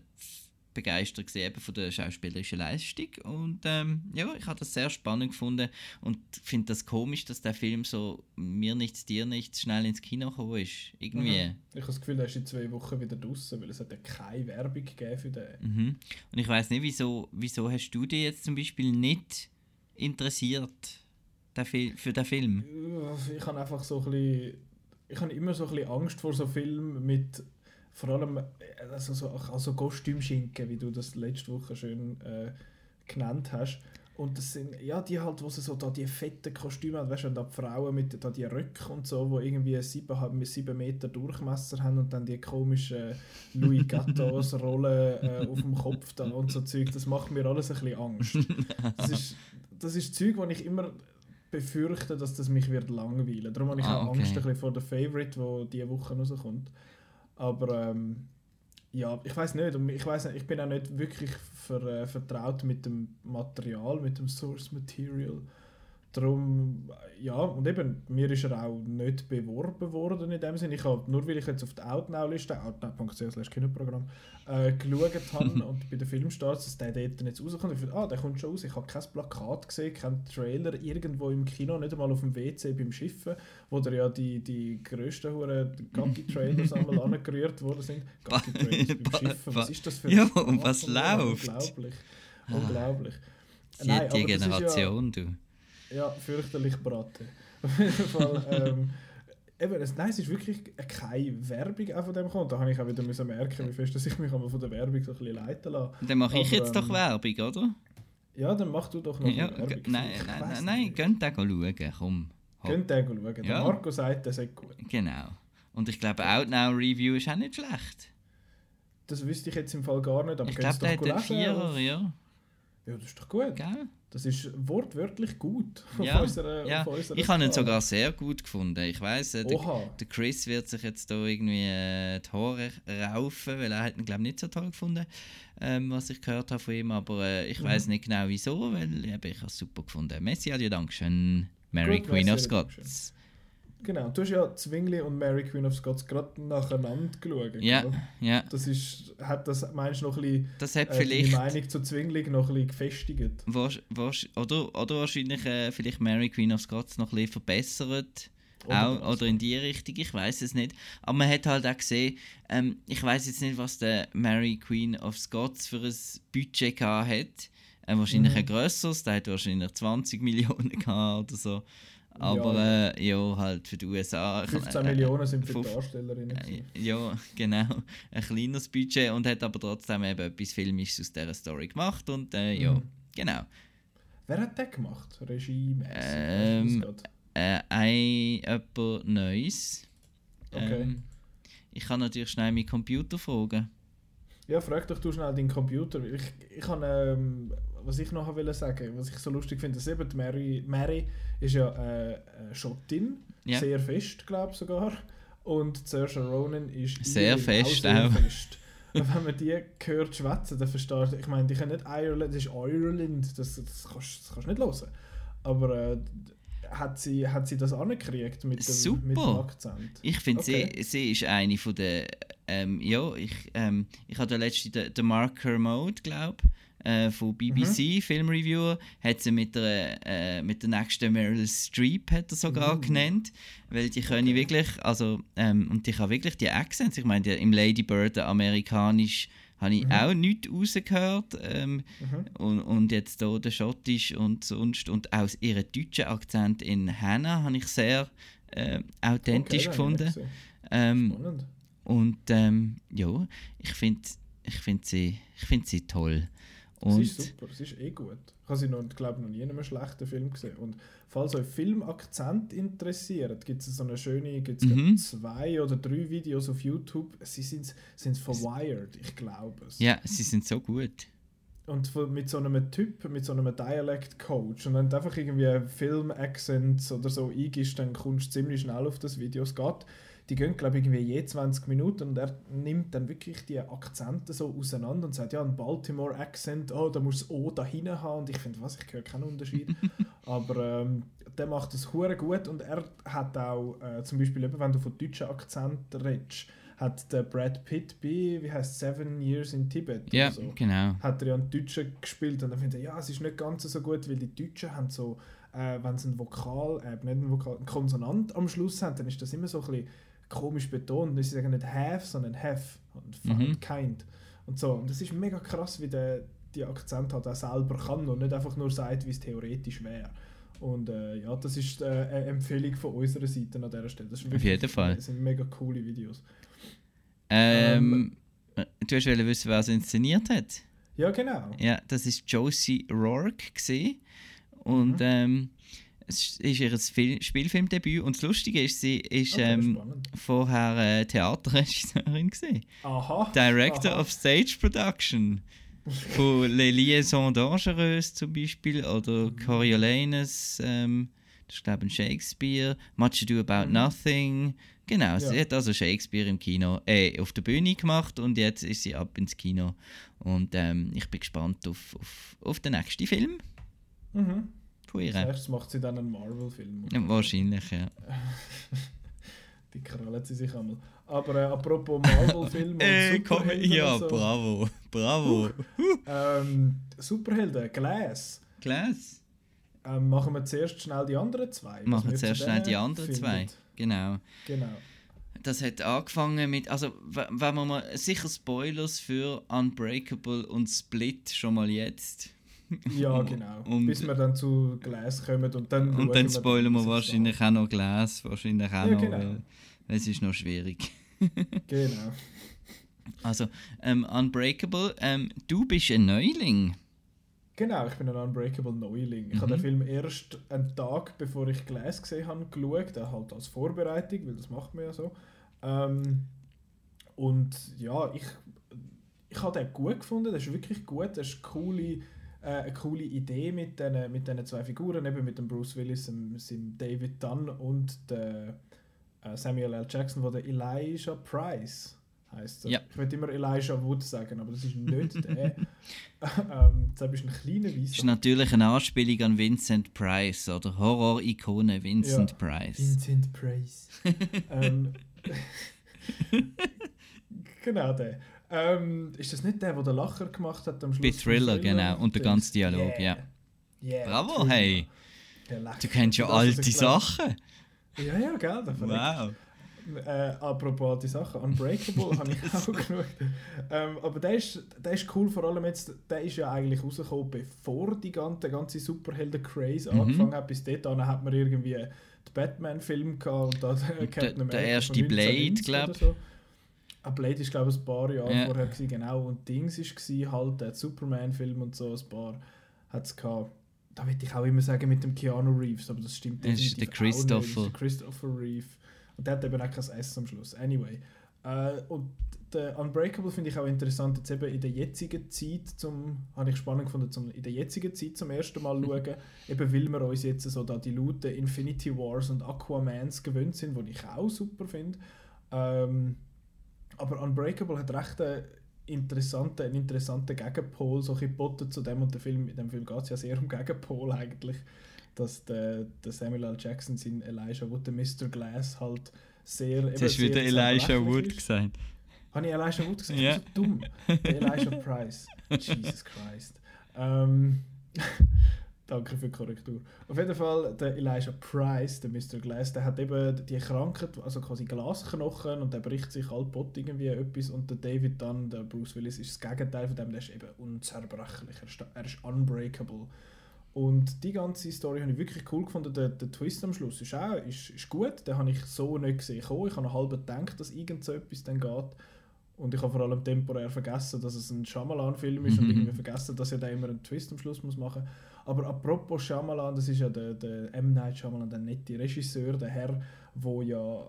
begeistert gewesen, von der schauspielerischen Leistung und ähm, ja, ich habe das sehr spannend gefunden und finde das komisch, dass der Film so mir nichts, dir nichts schnell ins Kino gekommen ist. Irgendwie. Mhm. Ich habe das Gefühl, er ist in zwei Wochen wieder draußen, weil es hat ja keine Werbung gegeben für den. Mhm. Und ich weiß nicht, wieso, wieso hast du dich jetzt zum Beispiel nicht interessiert der für den Film? Ich habe einfach so ein bisschen, ich habe immer so ein bisschen Angst vor so Filmen mit vor allem also so, also Kostümschinken, wie du das letzte Woche schön äh, genannt hast. Und das sind, ja, die halt, wo sie so da die fetten Kostüme haben, weißt du, da die Frauen mit da die Röcke und so, wo irgendwie 7, 7 Meter Durchmesser haben und dann die komischen Louis Gattos [laughs] Rollen äh, auf dem Kopf da und so Zeug, das macht mir alles ein bisschen Angst. Das ist, das ist Zeug, wo ich immer befürchte, dass das mich wird langweilen. Darum habe ich ah, auch okay. Angst ein bisschen vor der Favorite, wo diese Woche rauskommt. Aber ähm, ja, ich weiß nicht. Ich weiß ich bin auch nicht wirklich ver, äh, vertraut mit dem Material, mit dem Source Material. Darum, ja, und eben, mir ist er auch nicht beworben worden in dem Sinne. Ich habe, nur weil ich jetzt auf die Outnow-Liste, outnow.ch Kinoprogramm, äh, geschaut habe [laughs] und bei den Filmstarts, dass der dort jetzt rauskommt, ich dachte, ah, der kommt schon raus. Ich habe kein Plakat gesehen, keinen Trailer irgendwo im Kino, nicht einmal auf dem WC beim Schiffen, wo da ja die, die grössten Gaggy-Trailers [laughs] einmal angerührt worden sind. Gaggy-Trailers beim Schiffen, was ist das für ein Ja, und was läuft? Unglaublich. Unglaublich. Die, Nein, die Generation, du. Ja, fürchterlich braten. [laughs] Auf jeden Fall. Ähm, eben, es, nein, es ist wirklich keine Werbung auch von dem gekommen. Da habe ich auch wieder müssen merken, wie fest dass ich mich von der Werbung so ein bisschen leiten lasse. Dann mache ich jetzt ähm, doch Werbung, oder? Ja, dann mach du doch noch ja, Werbung. Nein, nein, nein, nein, gönnt den schauen, komm. Gönnt den schauen. Ja. Der Marco sagt, das ist gut. Genau. Und ich glaube, Outnow Review ist auch nicht schlecht. Das wüsste ich jetzt im Fall gar nicht, aber ich glaube, der hat einen Vierer, ja. Ja, das ist doch gut. Gell? Das ist wortwörtlich gut. Ja, unserer, ja. ich habe ihn sogar sehr gut gefunden. Ich weiß, äh, der, der, Chris wird sich jetzt da irgendwie äh, die Haare raufen, weil er hat ihn, glaube nicht so toll gefunden, ähm, was ich gehört habe von ihm. Aber äh, ich mhm. weiß nicht genau wieso, weil eben, ich habe es super gefunden. Messi, adieu, Dankeschön. Mary Queen of Scots. Genau, du hast ja Zwingli und Mary Queen of Scots gerade nacheinander geschaut. Ja, ja. Das ist, hat das, meinst du, noch ein bisschen das hat äh, die Meinung zu Zwingli noch ein bisschen gefestigt? Was, was, oder, oder wahrscheinlich äh, vielleicht Mary Queen of Scots noch ein bisschen verbessert. Oder, auch, oder in die Richtung, ich weiß es nicht. Aber man hat halt auch gesehen, ähm, ich weiß jetzt nicht, was der Mary Queen of Scots für ein Budget gehabt hat. Äh, wahrscheinlich mhm. ein grösseres, der hat wahrscheinlich 20 [laughs] Millionen gehabt oder so. Aber ja, äh, ja, halt für die USA. 15 äh, Millionen sind für die Darstellerinnen. Äh, ja, genau. Ein kleines Budget und hat aber trotzdem eben etwas Filmisches aus dieser Story gemacht. Und äh, ja, mhm. genau. Wer hat das gemacht? Regie? Ähm, äh, ein jemand Neues. Okay. Ähm, ich kann natürlich schnell meinen Computer fragen. Ja, frag doch du schnell deinen Computer. Ich, ich kann, ähm, was ich noch will sagen, was ich so lustig finde, ist eben, Mary, Mary ist ja äh, eine Schottin, ja. sehr fest, glaube ich sogar. Und Saoirse Ronan ist sehr fest auch. Sehr. Fest. Und wenn man die hört schwätzen, dann versteht ich meine, die können nicht Ireland, das ist Ireland, das, das, kannst, das kannst du nicht hören. Aber äh, hat, sie, hat sie das angekriegt mit dem, mit dem Akzent? Ich finde, okay. sie, sie ist eine von der, ähm, ja, ich, ähm, ich hatte letztens den, den Marker Mode, glaube ich, äh, von BBC, mhm. Filmreviewer, hat sie mit der, äh, mit der nächsten Meryl Streep hat er sogar mhm. genannt, weil die können okay. wirklich, also, ähm, und die kann wirklich die Accents, ich meine, im Lady Bird amerikanisch habe ich mhm. auch nichts rausgehört ähm, mhm. und, und jetzt hier der schottisch und sonst und auch ihren deutschen Akzent in Hannah habe ich sehr äh, authentisch okay, gefunden. Ähm, und ähm, ja, ich finde ich find sie, find sie toll. Und das ist super, das ist eh gut. Ich habe sie noch, glaube noch nie in einem schlechten Film gesehen. Und falls euch Filmakzent interessiert, gibt es so eine schöne, gibt's mhm. zwei oder drei Videos auf YouTube. Sie sind, sind von Wired, ich glaube es. Ja, sie sind so gut. Und mit so einem Typ, mit so einem Dialect-Coach und wenn du einfach irgendwie Film-Accents oder so eingibst, dann kommst du ziemlich schnell auf das Video. Es geht die gehen, glaube ich, irgendwie je 20 Minuten und er nimmt dann wirklich die Akzente so auseinander und sagt, ja, ein Baltimore-Accent, oh, da muss das O da hinten haben und ich finde, was, ich höre keinen Unterschied. [laughs] Aber ähm, der macht das hure gut und er hat auch, äh, zum Beispiel, eben, wenn du von deutschen Akzenten redest, hat der Brad Pitt bei, wie heißt Seven Years in Tibet Ja, so, genau. hat er ja einen Deutschen gespielt und dann finde ich, ja, es ist nicht ganz so gut, weil die Deutschen haben so, äh, wenn sie ein Vokal, äh, nicht ein Vokal, ein Konsonant am Schluss haben, dann ist das immer so ein bisschen komisch betont. Sie sagen nicht have, sondern have und Mhm. kind und so. Und das ist mega krass, wie der die Akzent halt auch selber kann und nicht einfach nur sagt, wie es theoretisch wäre. Und äh, ja, das ist äh, eine Empfehlung von unserer Seite an dieser Stelle. Das ist Auf jeden Fall. Das sind mega coole Videos. Ähm, du hast wissen, wer es inszeniert hat? Ja, genau. Ja, das ist Josie Rourke gesehen und Mhm. ähm, es ist ihr Fil Spielfilmdebüt und das Lustige ist, sie ist Okay, ähm, spannend. vorher äh, Theaterregisseurin gesehen. Aha. Director aha. of Stage Production. Von Les Liaisons Dangereuses zum Beispiel oder Mhm. Coriolanus, ähm, das ist glaube ich ein Shakespeare, Much Ado About Nothing. Genau, sie Mhm. Ja. hat also Shakespeare im Kino, äh, auf der Bühne gemacht und jetzt ist sie ab ins Kino. Und ähm, ich bin gespannt auf, auf, auf den nächsten Film Mhm. Von Als ihr. nächstes macht sie dann einen Marvel-Film. Ja, wahrscheinlich, ja. [laughs] Die krallen sie sich einmal. Aber äh, apropos Marvel-Film [laughs] und Äh, komm, ja, so, bravo, bravo. ähm, Superhelden, Glass. Glass. Ähm, machen wir zuerst schnell die anderen zwei. Machen wir wir zu zuerst schnell die anderen finden. zwei. Genau. Genau. Das hat angefangen mit, also wenn wir mal, sicher Spoilers für Unbreakable und Split schon mal jetzt. Ja, genau. Und- Bis wir dann zu Glass kommen und dann Und dann spoilern wir wahrscheinlich auch noch Glass, wahrscheinlich auch Ja, noch, genau. es ist noch schwierig. [laughs] Genau. Also, ähm, Unbreakable, ähm, du bist ein Neuling. Genau, ich bin ein Unbreakable Neuling. Ich habe Mhm. den Film erst einen Tag, bevor ich Glass gesehen habe, geschaut. Äh, halt als Vorbereitung, weil das macht man ja so. Ähm, und ja, ich, ich habe den gut gefunden. Das ist wirklich gut. Das ist coole, äh, eine coole Idee mit diesen mit zwei Figuren, eben mit dem Bruce Willis, dem, dem David Dunn und der äh, Samuel L. Jackson, wo der Elijah Price heißt. Ja. Ich würde immer Elijah Wood sagen, aber das ist nicht [laughs] der. ähm, das ist ein kleiner Das ist Weißer. natürlich eine Anspielung an Vincent Price oder Horror-Ikone Vincent Ja. Price. Vincent Price. [laughs] ähm, [laughs] genau der. Ähm, ist das nicht der, der den Lacher gemacht hat am Schluss? Bei vom Thriller, genau, und der ganze Dialog, ja. Yeah, Bravo, Thriller. hey. Der. Du kennst ja Das alte Sachen. Ja, ja, gell, der verrückt. Wow. Äh, apropos alte Sachen, Unbreakable [laughs] habe ich auch geschaut. Ähm, aber der ist, der ist cool, vor allem jetzt, der ist ja eigentlich rausgekommen, bevor die ganze, der ganze Superhelden-Craze Mhm. angefangen hat. Bis dahin hat man irgendwie den Batman-Film gehabt und dann [laughs] der- Captain der America erste von Blade, 1990 glaub. Blade ist glaube ich ein paar Jahre Ja. vorher gewesen, genau. Und Dings war halt der Superman-Film und so, ein paar hat es gehabt. Da würde ich auch immer sagen mit dem Keanu Reeves, aber das stimmt Das ist der auch nicht. Christopher. der Christopher Reeve. Und der hat eben auch kein S am Schluss. Anyway. Äh, und der Unbreakable finde ich auch interessant, jetzt eben in der jetzigen Zeit, zum, habe ich spannend gefunden, zum, in der jetzigen Zeit zum ersten Mal [laughs] schauen, eben weil wir uns jetzt so da die lauten Infinity Wars und Aquamans gewöhnt sind, die ich auch super finde. Ähm, aber Unbreakable hat recht einen interessanten, einen interessanten Gegenpol so geboten zu dem und der Film, in dem Film geht es ja sehr um Gegenpol eigentlich, dass der, der Samuel L. Jackson sein Elijah Wood, der Mr. Glass halt sehr Jetzt hast du wieder Elijah Wood ist. gesagt. Habe ich Elijah Wood gesagt? Ja. Ich bin so dumm. Der Elijah [laughs] Price. Jesus Christ. Ähm, [laughs] danke für die Korrektur. Auf jeden Fall, der Elijah Price, der Mr. Glass, der hat eben die Krankheit, also quasi Glasknochen und der bricht sich halbbot irgendwie etwas und der David dann, der Bruce Willis, ist das Gegenteil von dem, der ist eben unzerbrechlich, er ist, er ist unbreakable. Und die ganze Story habe ich wirklich cool gefunden. Der, der Twist am Schluss ist auch ist, ist gut. Den habe ich so nicht gesehen. Ich habe noch halb gedacht, dass irgend so etwas dann geht. Und ich habe vor allem temporär vergessen, dass es ein Shyamalan-Film ist und Mhm. irgendwie vergessen, dass er da immer einen Twist am Schluss muss machen Aber apropos Shyamalan, das ist ja der, der M. Night Shyamalan, der nette Regisseur, der Herr, wo ja,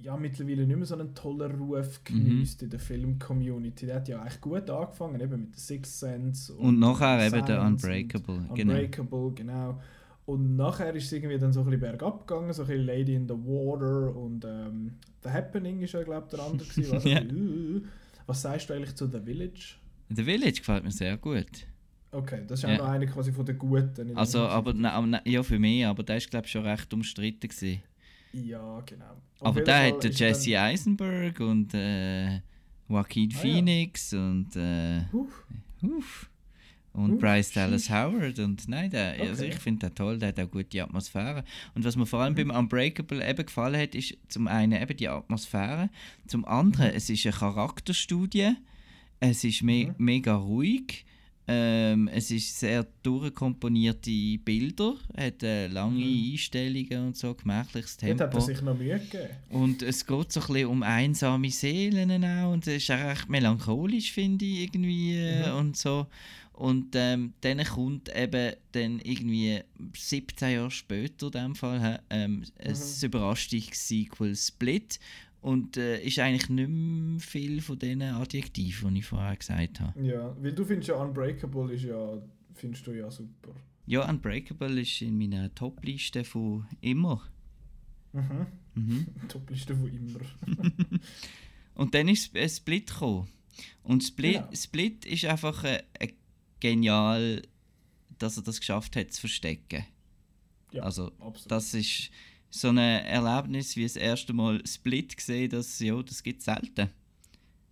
ja mittlerweile nicht mehr so einen tollen Ruf Mhm. genießt in der Film-Community. Der hat ja eigentlich gut angefangen, eben mit The Sixth Sense. Und nachher eben der Unbreakable, und genau. Unbreakable, genau. Und nachher ist es irgendwie dann so ein bisschen bergab gegangen, so ein bisschen Lady in the Water und ähm, The Happening ist ja, glaube ich, der andere [laughs] gewesen. Was, äh, [laughs] was sagst du eigentlich zu The Village? The Village gefällt mir sehr gut. Okay, das ist auch Ja. noch einer quasi von den Guten. Also, aber, nein, ja, für mich, aber der ist, glaube ich, schon recht umstritten gewesen. Ja, genau. Auf Aber da hat der Jesse dann- Eisenberg und äh, Joaquin Ah, ja. Phoenix und äh, Uff. Uff. Und Uff, Bryce Dallas. Howard. Und nein, der, also Okay. ich finde den toll, der hat auch gute Atmosphäre. Und was mir vor allem beim Unbreakable eben gefallen hat, ist zum einen eben die Atmosphäre, zum anderen, es ist eine Charakterstudie, es ist me mega ruhig, ähm, es ist sehr durchkomponierte Bilder, hat äh, lange Einstellungen und so, gemächliches Dort hat Tempo. er sich noch Mühe gegeben. Und es geht so ein bisschen um einsame Seelen auch und es ist auch recht melancholisch, finde ich, irgendwie äh, und so. Und ähm, dann kommt eben dann irgendwie 17 Jahre später in dem Fall hä, ähm, ein Überraschungssequel Split und äh, ist eigentlich nicht mehr viel von diesen Adjektiven, die ich vorher gesagt habe. Ja, weil du findest ja Unbreakable ist ja, findest du ja super. Ja, Unbreakable ist in meiner Top-Liste von immer. Mhm. Mhm. [laughs] Top-Liste von immer. [laughs] Und dann ist ein Split gekommen. Und Split, Genau. Split ist einfach äh, äh, genial, dass er das geschafft hat zu verstecken. Ja, Also, absolut. das ist so ein Erlebnis wie das erste Mal Split gesehen, das, ja, das gibt es selten.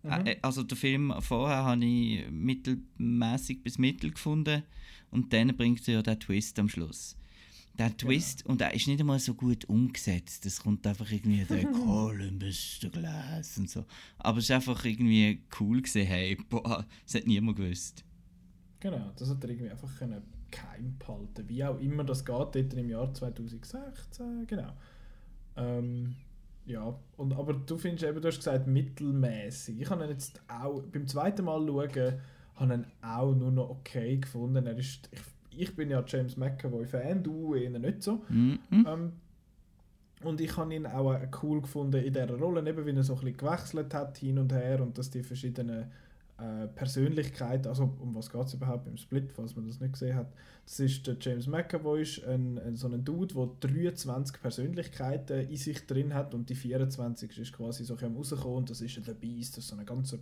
Mhm. Äh, Also der Film vorher habe ich mittelmäßig bis mittel gefunden und dann bringt er ja den Twist am Schluss. Der Genau. Twist, und er ist nicht einmal so gut umgesetzt. Es kommt einfach irgendwie der [laughs] Columbus, der Glas und so. Aber es ist einfach irgendwie cool gesehen, hey, boah, das hat niemand gewusst. Genau, das hat er irgendwie einfach können geheim behalten. Wie auch immer das geht, dort im Jahr 2016, genau. Ähm, ja, und, aber du findest eben, du hast gesagt, mittelmäßig. Ich habe ihn jetzt auch, beim zweiten Mal schauen, habe ihn auch nur noch okay gefunden. Er ist, ich, ich bin ja James McAvoy-Fan, du eher nicht so. Mhm. Ähm, und ich habe ihn auch cool gefunden in dieser Rolle, eben wie er so ein bisschen gewechselt hat hin und her und dass die verschiedenen äh, Persönlichkeiten, also um was geht es überhaupt beim Split, falls man das nicht gesehen hat, das ist der James McAvoy, ist ein, ein, so ein Dude, der 23 Persönlichkeiten in sich drin hat und die 24 ist quasi so rauskommen und das ist The Beast, das ist so eine ganz,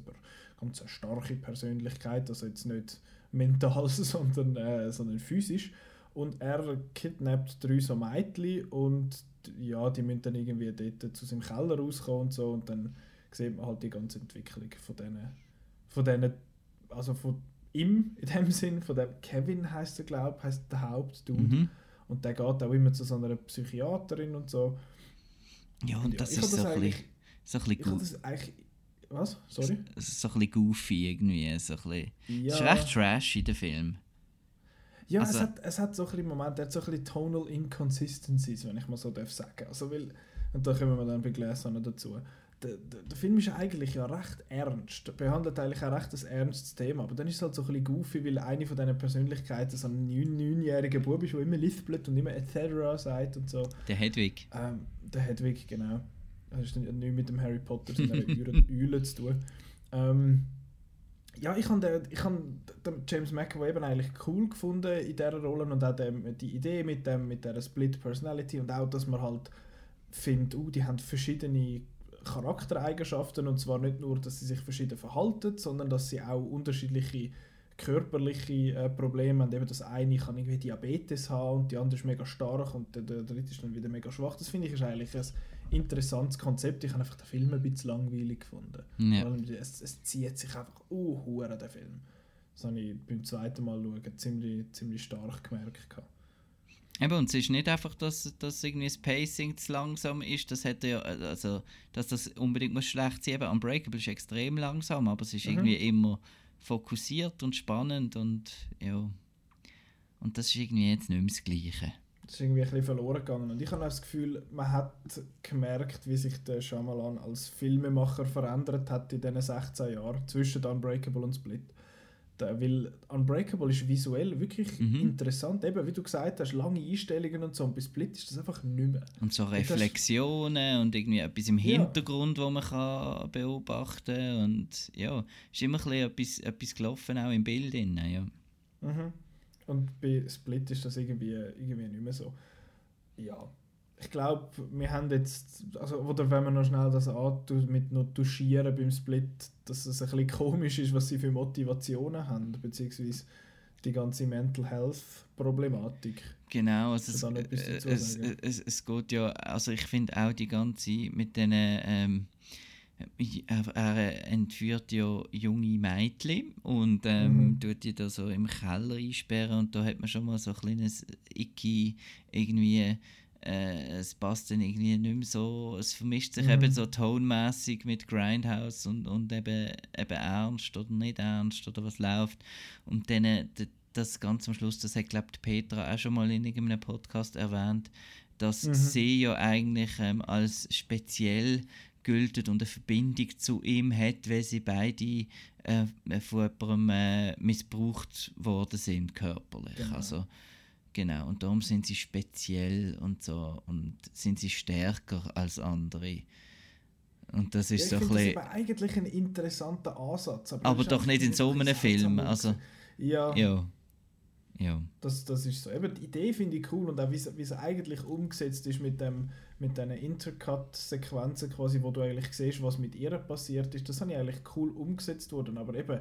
ganz starke Persönlichkeit, also jetzt nicht mental, [laughs] sondern, äh, sondern physisch. Und er kidnappt drei so Mädchen und ja, die müssen dann irgendwie dort zu seinem Keller rauskommen und so und dann sieht man halt die ganze Entwicklung von denen, von denen, also von ihm in dem Sinn, von dem Kevin heißt er glaube ich, heißt der Hauptdude Mhm. und der geht auch immer zu so einer Psychiaterin und so. Ja, und Ja, das ist so ein bisschen, eigentlich- so ein Ich bisschen, habe gu- das eigentlich, was? Sorry? so ein bisschen goofy irgendwie. So ein bisschen. Ja. Es ist recht trashy, der Film. Ja, Also- es, hat, es hat so ein bisschen Momente, er hat so ein bisschen Tonal Inconsistencies, wenn ich mal so darf sagen. Also weil, und da kommen wir dann bei noch dazu. Der, der, der Film ist eigentlich ja recht ernst, er behandelt eigentlich auch recht ein ernstes Thema, aber dann ist es halt so ein bisschen goofy, weil eine von diesen Persönlichkeiten so ein neun- neunjähriger Bub ist, der immer lispelt und immer etc. sagt und so. Der Hedwig. Ähm, der Hedwig, genau. Das ist dann nicht mit dem Harry Potter, sondern einer [laughs] Eule, Eule zu tun. Ähm, ja, ich habe den, ich hab den James McAvoy eben eigentlich cool gefunden in dieser Rolle und auch dem, die Idee mit, dem, mit dieser Split Personality und auch, dass man halt findet, uh, die haben verschiedene Charaktereigenschaften und zwar nicht nur, dass sie sich verschieden verhalten, sondern dass sie auch unterschiedliche körperliche äh, Probleme haben. Eben das eine kann irgendwie Diabetes haben und die andere ist mega stark und der, der dritte ist dann wieder mega schwach. Das finde ich ist eigentlich ein interessantes Konzept. Ich habe einfach den Film ein bisschen langweilig gefunden. Ja. Es, es zieht sich einfach uh, der Film. Das habe ich beim zweiten Mal schauen ziemlich, ziemlich stark gemerkt. gehabt. Eben, und es ist nicht einfach, dass, dass irgendwie das Pacing zu langsam ist, das hätte ja, also, dass das unbedingt muss schlecht sein. Eben, Unbreakable ist extrem langsam, aber es ist Mhm. irgendwie immer fokussiert und spannend und ja. Und das ist irgendwie jetzt nicht mehr das Gleiche. Das ist irgendwie ein bisschen verloren gegangen. Und ich habe auch das Gefühl, man hat gemerkt, wie sich der Shyamalan als Filmemacher verändert hat in diesen 16 Jahren zwischen Unbreakable und Split. Da, weil Unbreakable ist visuell wirklich Mhm. interessant. Eben, wie du gesagt hast, lange Einstellungen und so. Und bei Split ist das einfach nicht mehr. Und so Reflexionen und irgendwie etwas im Ja. Hintergrund, wo man kann beobachten und ja, ist immer ein bisschen etwas, etwas gelaufen auch im Bild drin, ja. Mhm. Und bei Split ist das irgendwie, irgendwie nicht mehr so. Ja. Ich glaube, wir haben jetzt, also, oder wenn wir noch schnell das antun, mit noch duschieren beim Split, dass es ein bisschen komisch ist, was sie für Motivationen haben, beziehungsweise die ganze Mental Health Problematik. Genau, also es, äh, es, es, es, geht ja, also ich finde auch die ganze mit den ähm, er, er, entführt ja junge Mädchen und ähm, mhm. tut die da so im Keller einsperren und da hat man schon mal so ein kleines Icky irgendwie äh, es passt dann irgendwie nicht mehr so, es vermischt sich mhm. eben so tonmäßig mit Grindhouse und, und eben, eben ernst oder nicht ernst oder was läuft und dann äh, das ganz am Schluss, das hat glaube Petra auch schon mal in irgendeinem Podcast erwähnt, dass mhm. sie ja eigentlich ähm, als speziell gilt und eine Verbindung zu ihm hat, weil sie beide äh, von jemandem äh, missbraucht worden sind körperlich. Genau. Also, genau, und darum sind sie speziell und so und sind sie stärker als andere. Und das ist ja, so ein bisschen... Das ist eigentlich ein interessanter Ansatz. Aber, aber doch nicht in so einem Film. Also, ja. ja. Ja. Das, das ist so. Eben, die Idee finde ich cool und auch wie es eigentlich umgesetzt ist mit dem mit diesen Intercut-Sequenzen quasi, wo du eigentlich siehst, was mit ihr passiert ist. Das habe ich eigentlich cool umgesetzt worden, aber eben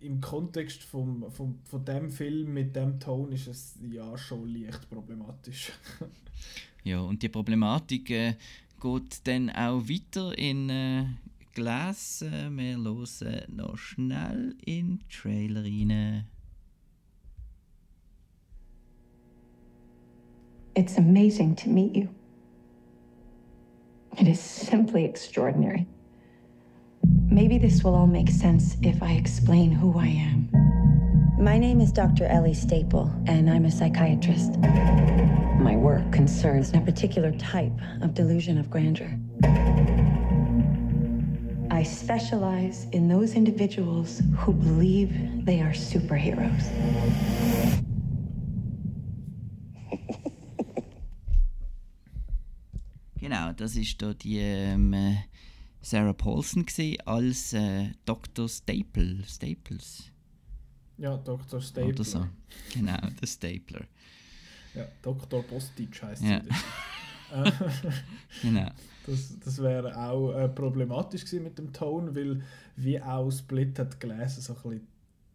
im Kontext vom, vom, von dem Film mit dem Ton ist es ja schon leicht problematisch. [laughs] ja, und die Problematik äh, geht dann auch weiter in äh, Glas. Äh, wir hören noch schnell in den Trailer rein. It's amazing to meet you. It is simply extraordinary. Maybe this will all make sense if I explain who I am. My name is Dr. Ellie Staple, and I'm a psychiatrist. My work concerns a particular type of delusion of grandeur. I specialize in those individuals who believe they are superheroes. [laughs] Genau, das ist da die ähm, Sarah Paulson als äh, Dr. Staple, Staples. Ja, Dr. Stapler. Oder so. Genau, der Stapler. Ja, Dr. Bostitch heisst ja. sie. [laughs] [laughs] genau. Das, das wäre auch äh, problematisch gewesen mit dem Ton, weil wie auch Split hat gelesen, so ein bisschen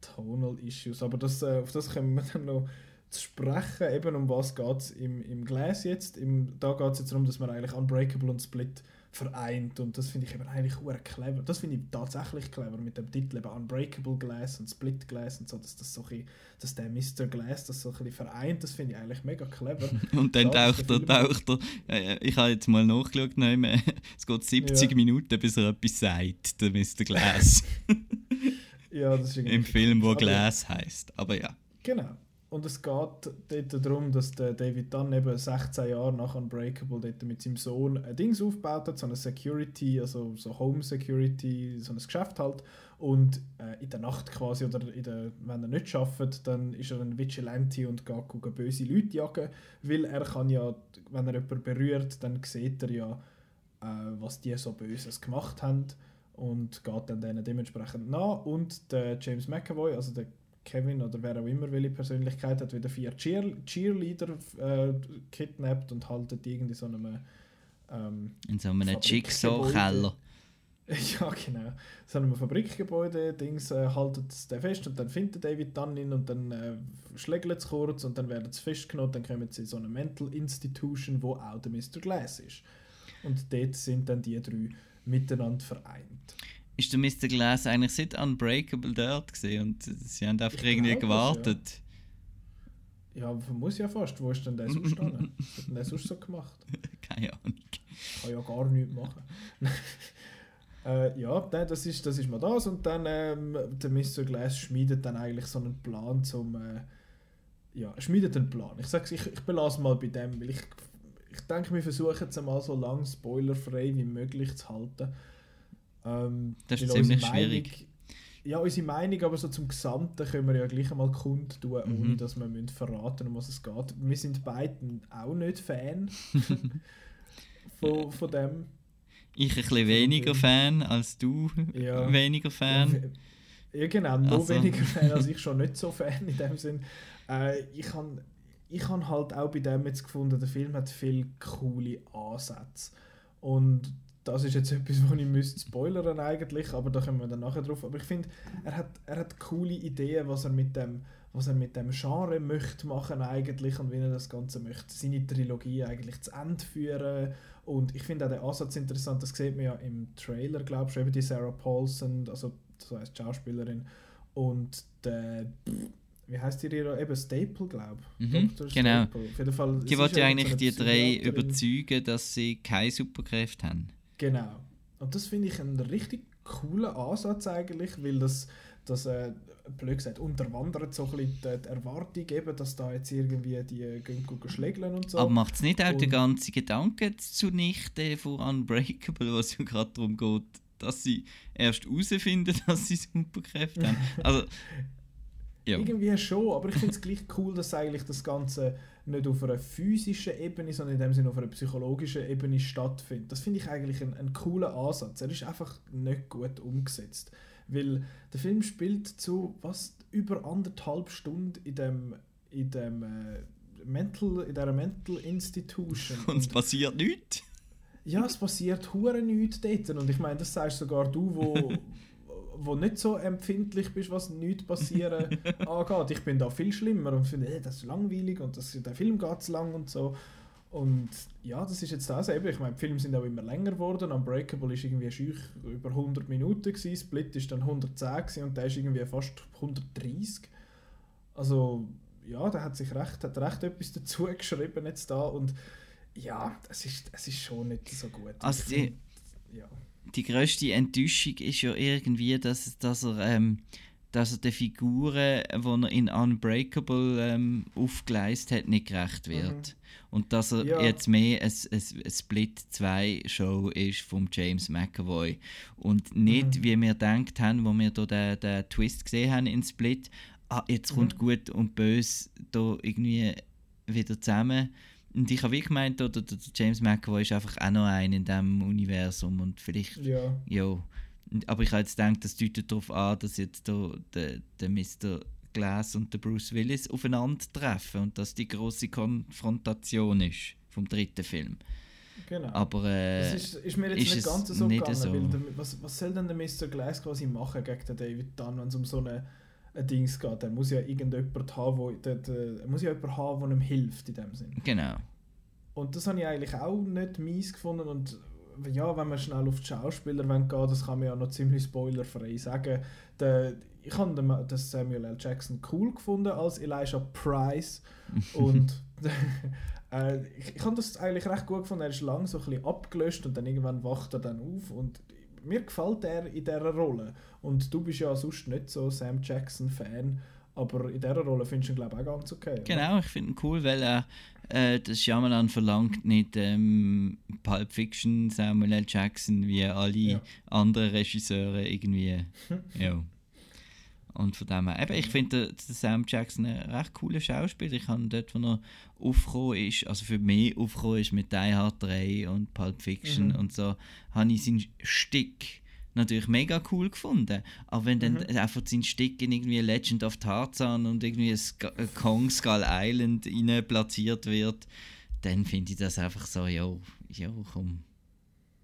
Tonal Issues. Aber das, äh, auf das können wir dann noch zu sprechen, eben um was geht es im, im Glas jetzt. Im, da geht es jetzt darum, dass man eigentlich Unbreakable und Split vereint und das finde ich eben eigentlich clever. Das finde ich tatsächlich clever mit dem Titel eben Unbreakable Glass und Split Glass und so, dass das so ein, dass der Mr. Glass das so ein bisschen vereint, das finde ich eigentlich mega clever. [laughs] und dann taucht er, taucht er, ich habe jetzt mal nachgeschaut, [laughs] es geht 70 ja. Minuten, bis er etwas sagt, der Mr. Glass. [laughs] ja, das ist Im Film, wo Glass heißt, aber ja. Genau. Und es geht dort darum, dass der David Dunn eben 16 Jahre nach Unbreakable dort mit seinem Sohn ein Dings aufgebaut hat, so eine Security, also so Home Security, so ein Geschäft halt. Und äh, in der Nacht quasi, oder in der, wenn er nicht schafft, dann ist er ein Vigilante und geht gucken, böse Leute jagen, weil er kann ja, wenn er jemanden berührt, dann sieht er ja, äh, was die so Böses gemacht haben und geht dann denen dementsprechend nach. Und der James McAvoy, also der Kevin oder wer auch immer welche Persönlichkeit hat wieder vier Cheer Cheerleader äh, kidnappt und haltet irgendwie so einem ähm, in so einem Jigsaw-Keller. [laughs] Ja, genau. So einem Fabrikgebäude, Dings, äh, haltet es fest und dann findet David dann ihn und dann äh, schlägt es kurz und dann werden sie festgenommen, dann kommen sie in so eine Mental Institution, wo auch der Mr. Glass ist. Und dort sind dann die drei miteinander vereint ist der Mr. Glass eigentlich seit Unbreakable dort gesehen und sie haben einfach irgendwie gewartet. Das, ja. ja, muss ja fast. Wo ist denn der sonst standen? Was hat denn der sonst so gemacht? [laughs] Keine Ahnung. Kann ja gar nichts machen. [laughs] äh, ja, das ist, das ist mal das. Und dann ähm, der Mr. Glass schmiedet dann eigentlich so einen Plan zum. Äh, ja, schmiedet einen Plan. Ich sage ich, ich belasse mal bei dem, weil ich, ich denke, wir versuchen es mal so lang spoilerfrei wie möglich zu halten. Ähm, das ist ziemlich schwierig. Meinung, ja, unsere Meinung, aber so zum Gesamten können wir ja gleich einmal kundtun, mhm. ohne dass wir müssen verraten um was es geht. Wir sind beiden auch nicht Fan [laughs] von, von dem. Ich ein bisschen weniger Fan als du ja. weniger Fan. Ja, genau, noch also. weniger Fan als ich [laughs] schon nicht so Fan in dem Sinn. Äh, ich habe ich hab halt auch bei dem jetzt gefunden, der Film hat viele coole Ansätze. Und das ist jetzt [laughs] etwas, wo ich müsste spoilern eigentlich, aber da kommen wir dann nachher drauf. Aber ich finde, er hat, er hat coole Ideen, was er mit dem, was er mit dem Genre möchte machen eigentlich und wie er das Ganze möchte, seine Trilogie eigentlich zu Ende führen. Und ich finde auch den Ansatz interessant, das sieht man ja im Trailer, glaube ich, eben die Sarah Paulson, also so heißt Schauspielerin, und der wie heißt die ihre eben Staple, glaube ich. Mhm, genau. Auf jeden Fall, die wollte ja eigentlich so die drei überzeugen, dass sie keine Superkräfte haben. Genau. Und das finde ich einen richtig coolen Ansatz eigentlich, weil das, das äh, blöd gesagt, unterwandert so ein bisschen die, Erwartung, eben, dass da jetzt irgendwie die gehen schlägeln und so. Aber macht es nicht auch und, den ganzen Gedanken zunichte von Unbreakable, was ja gerade darum geht, dass sie erst herausfinden, [laughs] dass sie Superkräfte haben? Also, ja. Irgendwie schon, aber ich finde es gleich cool, dass eigentlich das Ganze nicht auf einer physischen Ebene, sondern in dem Sinne auf einer psychologischen Ebene stattfindet. Das finde ich eigentlich ein, ein cooler Ansatz. Er ist einfach nicht gut umgesetzt. Weil der Film spielt zu was über anderthalb Stunden in dem, in dem äh, Mental, in dieser Mental Institution. [laughs] Und es passiert nichts? Ja, es passiert hure nichts dort. Und ich meine, das sagst sogar du, wo, [laughs] wo nicht so empfindlich bist, was nichts passieren [laughs] angeht. Ich bin da viel schlimmer und finde, ey, das ist langweilig und das, der Film geht zu lang und so. Und ja, das ist jetzt das eben. Ich meine, die Filme sind auch immer länger geworden. Unbreakable ist irgendwie schüch über 100 Minuten gewesen, Split ist dann 110 gewesen und der ist irgendwie fast 130. Also ja, der hat sich recht, hat recht etwas dazu [laughs] geschrieben jetzt da und ja, es ist, es ist schon nicht so gut. Also die, ja die größte Enttäuschung ist ja irgendwie, dass, dass er ähm, dass er den Figuren, die er in Unbreakable ähm, aufgeleistet hat, nicht gerecht wird. Mhm. Und dass er ja. jetzt mehr ein, ein, ein Split 2 Show ist von James McAvoy. Und nicht, mhm. wie wir gedacht haben, wo wir da den, den Twist gesehen haben in Split, ah, jetzt kommt mhm. gut und böse da irgendwie wieder zusammen und ich habe wie gemeint, oder, der James McAvoy ist einfach auch noch ein in diesem Universum und vielleicht, ja. ja. Aber ich habe jetzt gedacht, das deutet darauf an, dass jetzt da der, der Mr. Glass und der Bruce Willis aufeinandertreffen und dass die große Konfrontation ist vom dritten Film. Genau. Aber äh, das ist, ist mir jetzt ist nicht ganz so gegangen, so. weil der, was, was soll denn der Mr. Glass quasi machen gegen den David Dunn, wenn es um so eine, ein Dings geht? Der muss ja irgendjemand haben, wo, der, der, muss ja jemand haben, der ihm hilft in dem Sinne. Genau. Und das habe ich eigentlich auch nicht mies gefunden und ja, wenn man schnell auf die Schauspieler gehen das kann man ja noch ziemlich spoilerfrei sagen. Der, ich habe den, Samuel L. Jackson cool gefunden als Elijah Price [laughs] und [laughs] äh, ich, ich habe das eigentlich recht gut gefunden. Er ist lang so ein bisschen abgelöscht und dann irgendwann wacht er dann auf und mir gefällt er in dieser Rolle. Und du bist ja sonst nicht so Sam Jackson Fan, aber in dieser Rolle findest du ihn glaube ich auch ganz okay. Genau, ich finde ihn cool, weil er äh, das Shyamalan verlangt nicht ähm, Pulp Fiction, Samuel L. Jackson wie alle ja. anderen Regisseure irgendwie. [laughs] ja. Und von dem her, eben, ich finde Sam Jackson ein recht cooler Schauspieler. Ich habe dort, wo er aufgekommen ist, also für mich aufgekommen ist mit Die Hard 3 und Pulp Fiction mhm. und so, habe ich seinen Stick natürlich mega cool gefunden. Aber wenn dann mhm. einfach sein Stick in irgendwie Legend of Tarzan und irgendwie Kong Skull Island rein platziert wird, dann finde ich das einfach so, ja, ja, komm.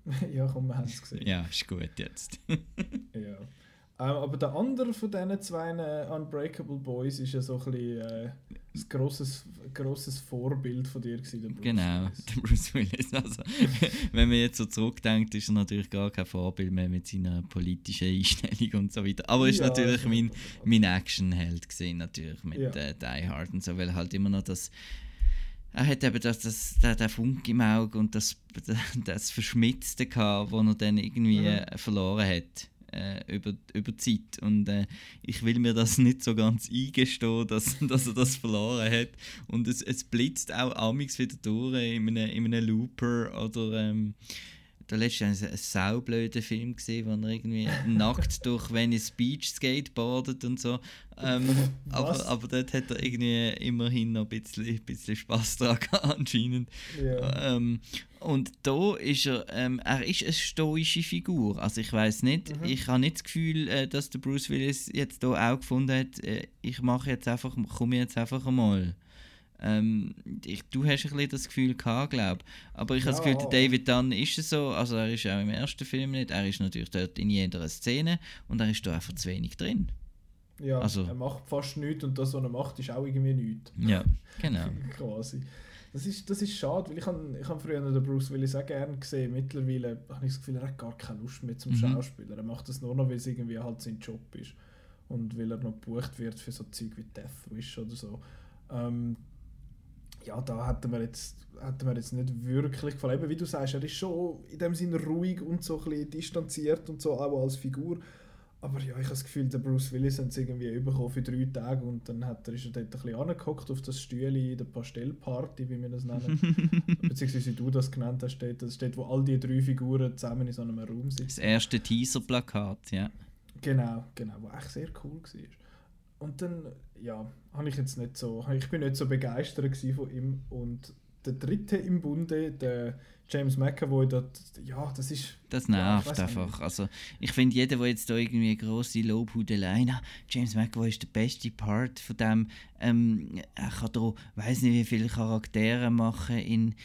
[laughs] ja, komm, wir haben es gesehen. Ja, ist gut jetzt. [laughs] ja. Ähm, aber der andere von diesen zwei äh, Unbreakable Boys ist ja so ein bisschen äh, ein grosses, grosses Vorbild von dir gewesen, der Bruce Genau, [laughs] Willis. der Bruce Willis. Also, [laughs] wenn man jetzt so zurückdenkt, ist er natürlich gar kein Vorbild mehr mit seiner politischen Einstellung und so weiter. Aber er ist ja, natürlich mein, mein Actionheld gesehen natürlich mit ja. äh, Die Hard und so, weil halt immer noch das er hat eben das, das, den, den Funk im Auge und das, [laughs] das Verschmitzte gehabt, das er dann irgendwie mhm. verloren hat äh, über, über Zeit. Und äh, ich will mir das [laughs] nicht so ganz eingestehen, dass, [laughs] dass er das verloren hat. Und es, es blitzt auch amix wieder durch in einem, in einem Looper oder. Ähm, da letztens ein, ein saublöder Film gesehen, wo er irgendwie [laughs] nackt durch Venice Beach skateboardet und so. Ähm, aber, aber dort hat er irgendwie immerhin noch ein bisschen, bisschen Spaß dran anscheinend. Ja. Ähm, und da ist er, ähm, er ist eine stoische Figur. Also ich weiß nicht, mhm. ich habe nicht das Gefühl, äh, dass der Bruce Willis jetzt da auch gefunden hat, äh, ich mache jetzt einfach, komme jetzt einfach einmal. Ähm, ich, du hast ein bisschen das Gefühl gehabt, glaube Aber ich ja. habe das Gefühl, der David Dunn ist es so, also er ist auch im ersten Film nicht, er ist natürlich dort in jeder Szene und er ist da einfach zu wenig drin. Ja, also, er macht fast nichts und das, was er macht, ist auch irgendwie nichts. Ja, genau. [laughs] Quasi. Das ist, das ist schade, weil ich habe ich hab früher den Bruce Willis auch gerne gesehen. Mittlerweile habe ich das Gefühl, er hat gar keine Lust mehr zum mhm. Schauspieler. Er macht das nur noch, weil es irgendwie halt sein Job ist. Und weil er noch gebucht wird für so Zeug wie Death Wish oder so. Ähm, ja, da hätten wir jetzt, hätten wir jetzt nicht wirklich gefallen. Eben, wie du sagst, er ist schon in dem Sinne ruhig und so ein bisschen distanziert und so, auch als Figur. Aber ja, ich habe das Gefühl, der Bruce Willis hat es irgendwie bekommen für drei Tage und dann hat er, ist er dort ein bisschen angehockt auf das Stühle in der Pastellparty, wie wir das nennen. [laughs] Beziehungsweise wie du das genannt hast, steht, das steht, wo all die drei Figuren zusammen in so einem Raum sitzen. Das erste Teaser-Plakat, ja. Genau, genau, was echt sehr cool war. Und dann, ja, habe ich jetzt nicht so, ich bin nicht so begeistert von ihm und der dritte im Bunde, der James McAvoy, dort, ja, das ist... Das nervt ja, einfach. Also, ich finde, jeder, der jetzt da irgendwie eine grosse Lobhudelei hat, James McAvoy ist der beste Part von dem, ähm, er kann da, weiß nicht wie viele Charaktere machen in,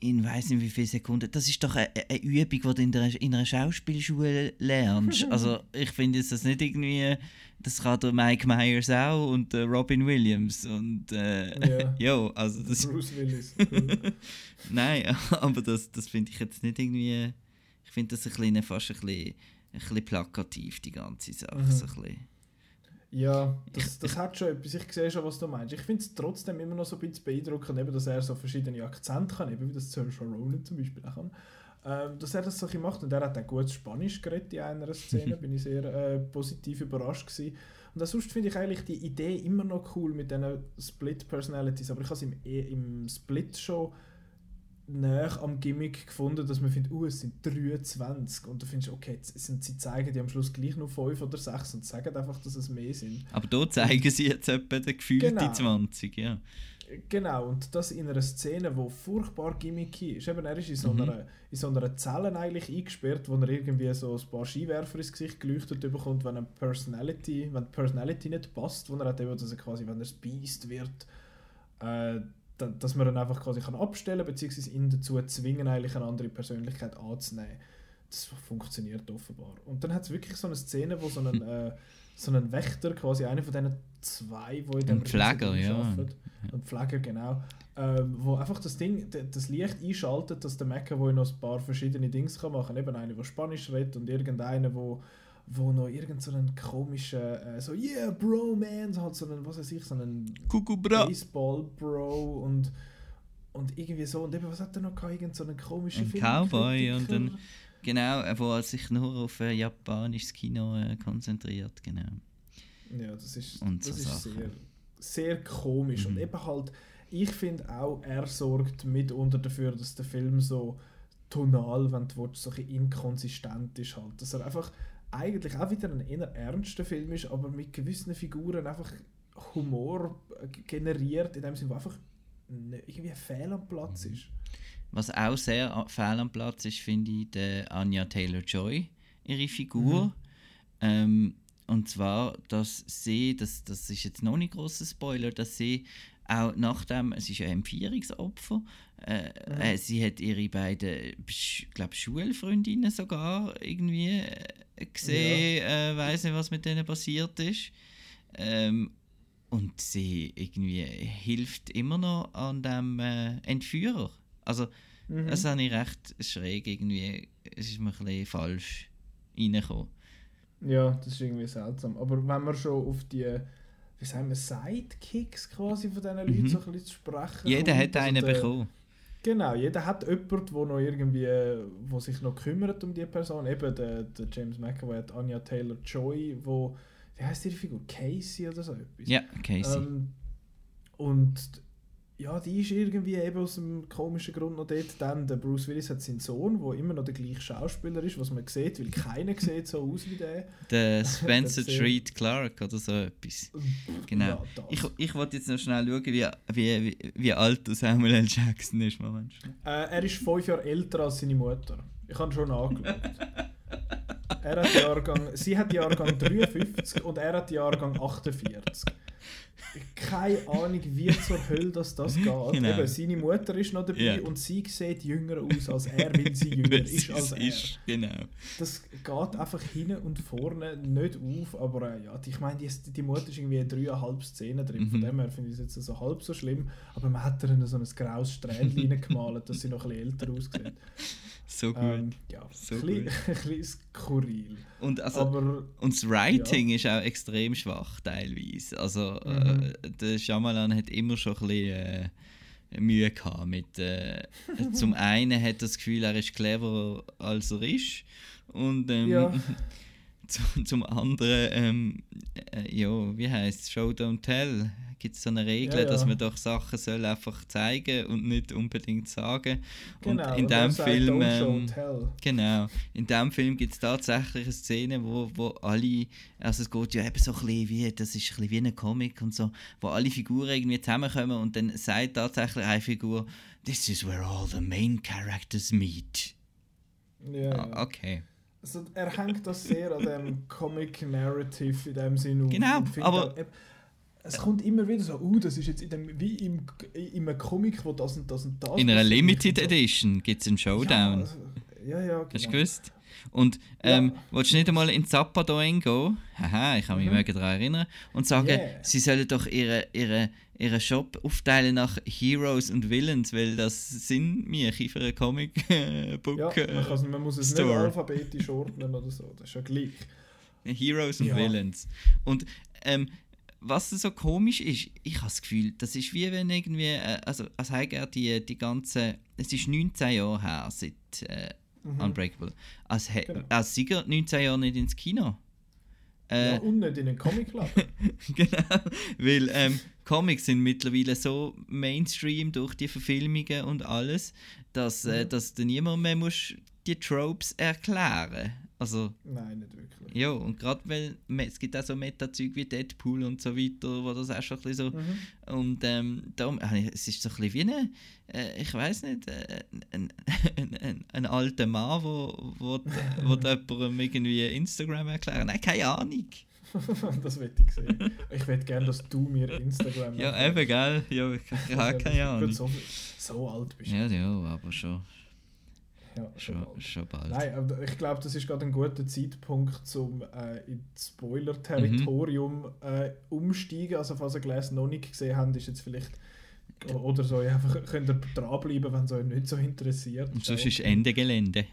in weiß nicht wie viele Sekunden. Das ist doch eine, eine Übung, die du in, der, in einer Schauspielschule lernst. [laughs] also, ich finde das nicht irgendwie das kann der Mike Myers auch und der Robin Williams und äh, ja. [laughs] jo, also das Bruce Willis. [laughs] Nein, aber das, das finde ich jetzt nicht irgendwie. Ich finde das ein bisschen, fast ein bisschen, ein bisschen plakativ die ganze Sache. Mhm. So ein ja, das, das hat schon etwas. Ich sehe schon, was du meinst. Ich finde es trotzdem immer noch so ein bisschen beeindruckend, eben, dass er so verschiedene Akzente kann, eben wie das Saoirse Ronan zum Beispiel auch kann ähm, dass er das so macht. Und er hat auch gutes Spanisch geredet in einer Szene, [laughs] bin ich sehr äh, positiv überrascht gewesen. Und sonst finde ich eigentlich die Idee immer noch cool mit diesen Split-Personalities, aber ich habe es im, e, im Split schon näher am Gimmick gefunden, dass man findet, uh, es sind 23 und du findest, okay, sind sie zeigen die am Schluss gleich nur 5 oder 6 und sagen einfach, dass es mehr sind. Aber da zeigen sie jetzt etwa den gefühlten genau. 20, ja. Genau, und das in einer Szene, die furchtbar gimmicky ist. Eben, er ist in so, mhm. einer, in so einer Zelle eigentlich eingesperrt, wo er irgendwie so ein paar Skiwerfer ins Gesicht geleuchtet bekommt, wenn, eine Personality, wenn die Personality nicht passt, wo er hat eben, dass er quasi, wenn er Beast wird, äh, dass man dann einfach quasi kann abstellen kann, beziehungsweise ihn dazu zwingen, eigentlich eine andere Persönlichkeit anzunehmen. Das funktioniert offenbar. Und dann hat es wirklich so eine Szene, wo so ein, [laughs] äh, so ein Wächter, quasi einer von diesen zwei, wo in dem Pfleger, ja. Arbeitet, ein Pfleger, genau. Ähm, wo einfach das Ding, das Licht einschaltet, dass der McAvoy noch ein paar verschiedene Dinge kann machen kann. Eben einer, der Spanisch redet und irgendeiner, wo wo noch irgend so einen komischen, äh, so yeah bro man, so halt so einen, was weiß ich, so einen Baseball Bro und und irgendwie so und eben was hat er noch gehabt, irgend so einen komischen ein Film Cowboy und dann genau, wo er sich nur auf äh, japanisches Kino äh, konzentriert, genau. Ja, das ist, und das so ist sehr, sehr komisch. Mhm. Und eben halt, ich finde auch, er sorgt mitunter dafür, dass der Film so tonal, wenn du willst, so ein inkonsistent ist. Halt. Dass er einfach eigentlich auch wieder ein eher ernster Film ist, aber mit gewissen Figuren einfach Humor generiert, in dem Sinne, wo einfach irgendwie ein Fehl am Platz mhm. ist. Was auch sehr fehl am Platz ist, finde ich, der Anya Taylor-Joy, ihre Figur. Mhm. Ähm, und zwar, dass sie, das, das ist jetzt noch nicht großer Spoiler, dass sie auch nachdem, es ist ein Empfehlungsopfer, äh, mhm. äh, sie hat ihre beiden, glaube Schulfreundinnen sogar irgendwie äh, gesehen, ja. äh, weiß nicht, was mit denen passiert ist. Ähm, und sie irgendwie hilft immer noch an dem äh, Entführer. Also, mhm. das habe ich recht schräg irgendwie, es ist mir ein bisschen falsch reingekommen. Ja, das ist irgendwie seltsam. Aber wenn wir schon auf die, wie sagen wir, Sidekicks quasi von diesen Leuten mhm. so ein bisschen zu sprechen Jeder kommt, hat also einen der, bekommen. Genau, jeder hat jemanden, der noch irgendwie, wo sich noch kümmert um die Person. Eben der, der James McAvoy hat Anya Taylor-Joy, wo, wie heißt ihre Figur? Casey oder so etwas? Ja, Casey. Ähm, und ja, die ist irgendwie eben aus einem komischen Grund noch dort. Dann der Bruce Willis hat seinen Sohn, der immer noch der gleiche Schauspieler ist, was man sieht, weil keiner [laughs] sieht so aus wie der. Der [laughs] Spencer Treat Clark oder so etwas. Genau. Ja, ich, ich wollte jetzt noch schnell schauen, wie, wie, wie, wie alt Samuel L. Jackson ist. Moment. Äh, er ist fünf Jahre älter als seine Mutter. Ich habe schon [laughs] angeschaut. Er hat Jahrgang, sie hat Jahrgang 53 und er hat Jahrgang 48. keine Ahnung, wie zur Hölle das, das geht. Genau. Eben, seine Mutter ist noch dabei yeah. und sie sieht jünger aus als er, weil sie jünger [laughs] ist als er. Ist, genau. Das geht einfach hinten und vorne nicht auf, aber äh, ja, ich meine, die, die Mutter ist irgendwie dreieinhalb Szenen drin, mhm. von dem her finde ich es jetzt so halb so schlimm, aber man hat ihr so ein graues Strähnchen [laughs] gemalt, dass sie noch ein bisschen älter aussieht. So gut. Ähm, ja, so ein, bisschen, [laughs] ein bisschen skurril. Und, also, Aber, und das Writing ja. ist auch extrem schwach teilweise. Also mhm. äh, der Shyamalan hat immer schon ein bisschen äh, Mühe gehabt mit... Äh, zum [laughs] einen hat er das Gefühl, er ist cleverer als er ist. Und ähm, ja. [laughs] zum, anderen, ähm, äh, ja, wie heißt es? Show, don't tell gibt es so eine Regel, ja, ja. dass man doch Sachen soll einfach zeigen und nicht unbedingt sagen. Genau, und in dem Film, ähm, genau, in dem Film gibt es tatsächlich eine Szene, wo, wo alle, also es geht ja eben so ein bisschen wie, das ist ein bisschen wie ein Comic und so, wo alle Figuren irgendwie zusammenkommen und dann sagt tatsächlich eine Figur, this is where all the main characters meet. Ja, ah, okay. Also er hängt das sehr an dem Comic Narrative in dem Sinne. Genau, aber... Auch, es kommt immer wieder so, uh, das ist jetzt in dem, wie im, in einem Comic, wo das und das und das. In einer Limited Edition gibt es einen Showdown. Ja, also, ja, ja, genau. Hast du gewusst? Und ähm, ja. willst du nicht einmal in Zappadoen gehen? Haha, ich kann mich mhm. daran erinnern. Und sagen, yeah. sie sollen doch ihre, ihre, ihren Shop aufteilen nach Heroes und Villains, weil das sind wir für einen Comic-Book. ja, man, kann, man muss es Store. nicht alphabetisch ordnen oder so, das ist ja gleich. Heroes und ja. Villains. Und ähm, was so komisch ist, ich habe das Gefühl, das ist wie wenn irgendwie, äh, also als er die, die ganze, es ist 19 Jahre her seit äh, mhm. Unbreakable, als, genau. als Sieger 19 Jahre nicht ins Kino. Äh, ja, und nicht in den Comic Club. [laughs] genau, weil ähm, Comics sind mittlerweile so Mainstream durch die Verfilmungen und alles, dass, äh, mhm. dass du niemand mehr musst die Tropes erklären also, Nein, nicht wirklich. Ja, und gerade weil es gibt auch so Meta-Zeug wie Deadpool und so weiter, wo das auch schon ein bisschen so. Mhm. Und ähm, darum, es ist so ein bisschen wie eine, äh, ich weiß nicht, äh, ein, ein, ein, ein, alter Mann, wo, wo, wo [laughs] jemandem irgendwie Instagram erklären. Nein, keine Ahnung. [laughs] das wette ich sehen. Ich wette gerne, dass du mir Instagram Ja, eben, gell? Ja, ich, ich habe keine Ahnung. So, so alt bist du. Ja, ja, aber schon. Ja, schon, schon bald. Nein, aber ich glaube, das ist gerade ein guter Zeitpunkt, um äh, ins Spoiler-Territorium mhm. äh, umsteigen. Also, falls ihr Glass noch nicht gesehen habt, ist jetzt vielleicht. Oder so, einfach könnt ihr dranbleiben, wenn es euch nicht so interessiert. Und sonst ist Ende Gelände.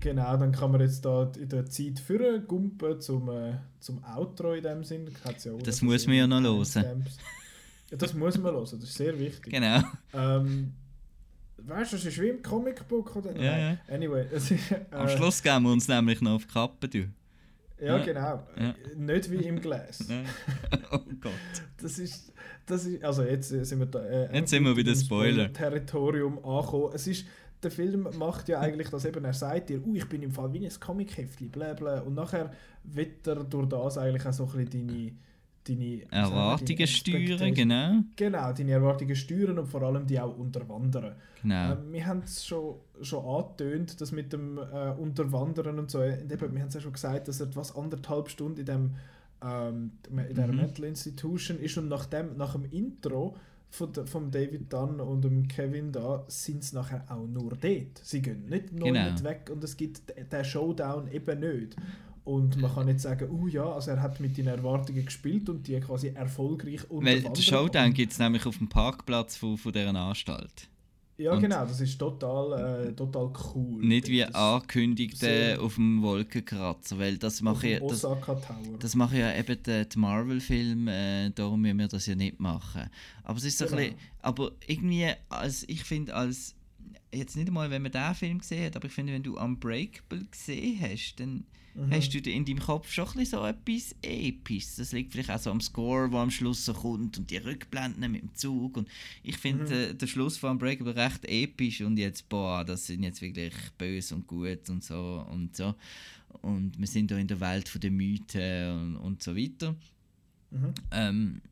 Genau, dann kann man jetzt da in der Zeit für gumpen zum, äh, zum Outro in dem Sinn. Ja das muss man ja noch hören. Das muss man hören, das ist sehr wichtig. Genau. Ähm, weißt du, das ist wie im Comicbook oder? Ja, ja. Anyway, [laughs] ist, äh, am Schluss geben wir uns nämlich noch auf die Kappe, du. Ja, ja, genau. Ja. Nicht wie im Glas. [laughs] oh Gott. Das ist, das ist, also jetzt sind wir da. Äh, jetzt sind wir wieder Spoiler. Territorium angekommen. Es ist, der Film macht ja eigentlich das eben, er sagt dir, uh, ich bin im Fall wie ein Comic-Heftchen, bla bla. Und nachher wird er durch das eigentlich auch so ein bisschen deine deine Erwartungen steuern, genau. Genau, deine Erwartungen steuern und vor allem die auch unterwandern. Genau. Äh, wir haben es schon, schon angetönt, dass mit dem äh, Unterwandern und so, und eben, wir haben es ja schon gesagt, dass er etwas anderthalb Stunden in, dem, ähm, in der mhm. Mental Institution ist und nach dem, nach dem Intro von, von David Dunn und dem Kevin da sind es nachher auch nur dort. Sie gehen nicht neu genau. weg und es gibt den Showdown eben nicht. Und man kann nicht sagen, oh ja, also er hat mit den Erwartungen gespielt und die quasi erfolgreich Weil der Showdown gibt es nämlich auf dem Parkplatz von, von dieser Anstalt. Ja, und genau, das ist total, äh, total cool. Nicht wie angekündigt auf dem Wolkenkratzer, weil das mache ich. Das, das mache ja eben die, die Marvel-Filme, äh, darum müssen wir das ja nicht machen. Aber es ist so genau. ein bisschen, aber irgendwie, als, ich finde, als jetzt nicht einmal, wenn man diesen Film gesehen hat, aber ich finde, wenn du Unbreakable gesehen hast, dann mhm. hast du in deinem Kopf schon ein so etwas Episches. Das liegt vielleicht auch so am Score, der am Schluss so kommt und die Rückblenden mit dem Zug. Und ich finde mhm. äh, den Schluss von Unbreakable recht episch und jetzt, boah, das sind jetzt wirklich böse und gut und so und so. Und wir sind da in der Welt der Mythen und, und so weiter. Mhm. Ähm,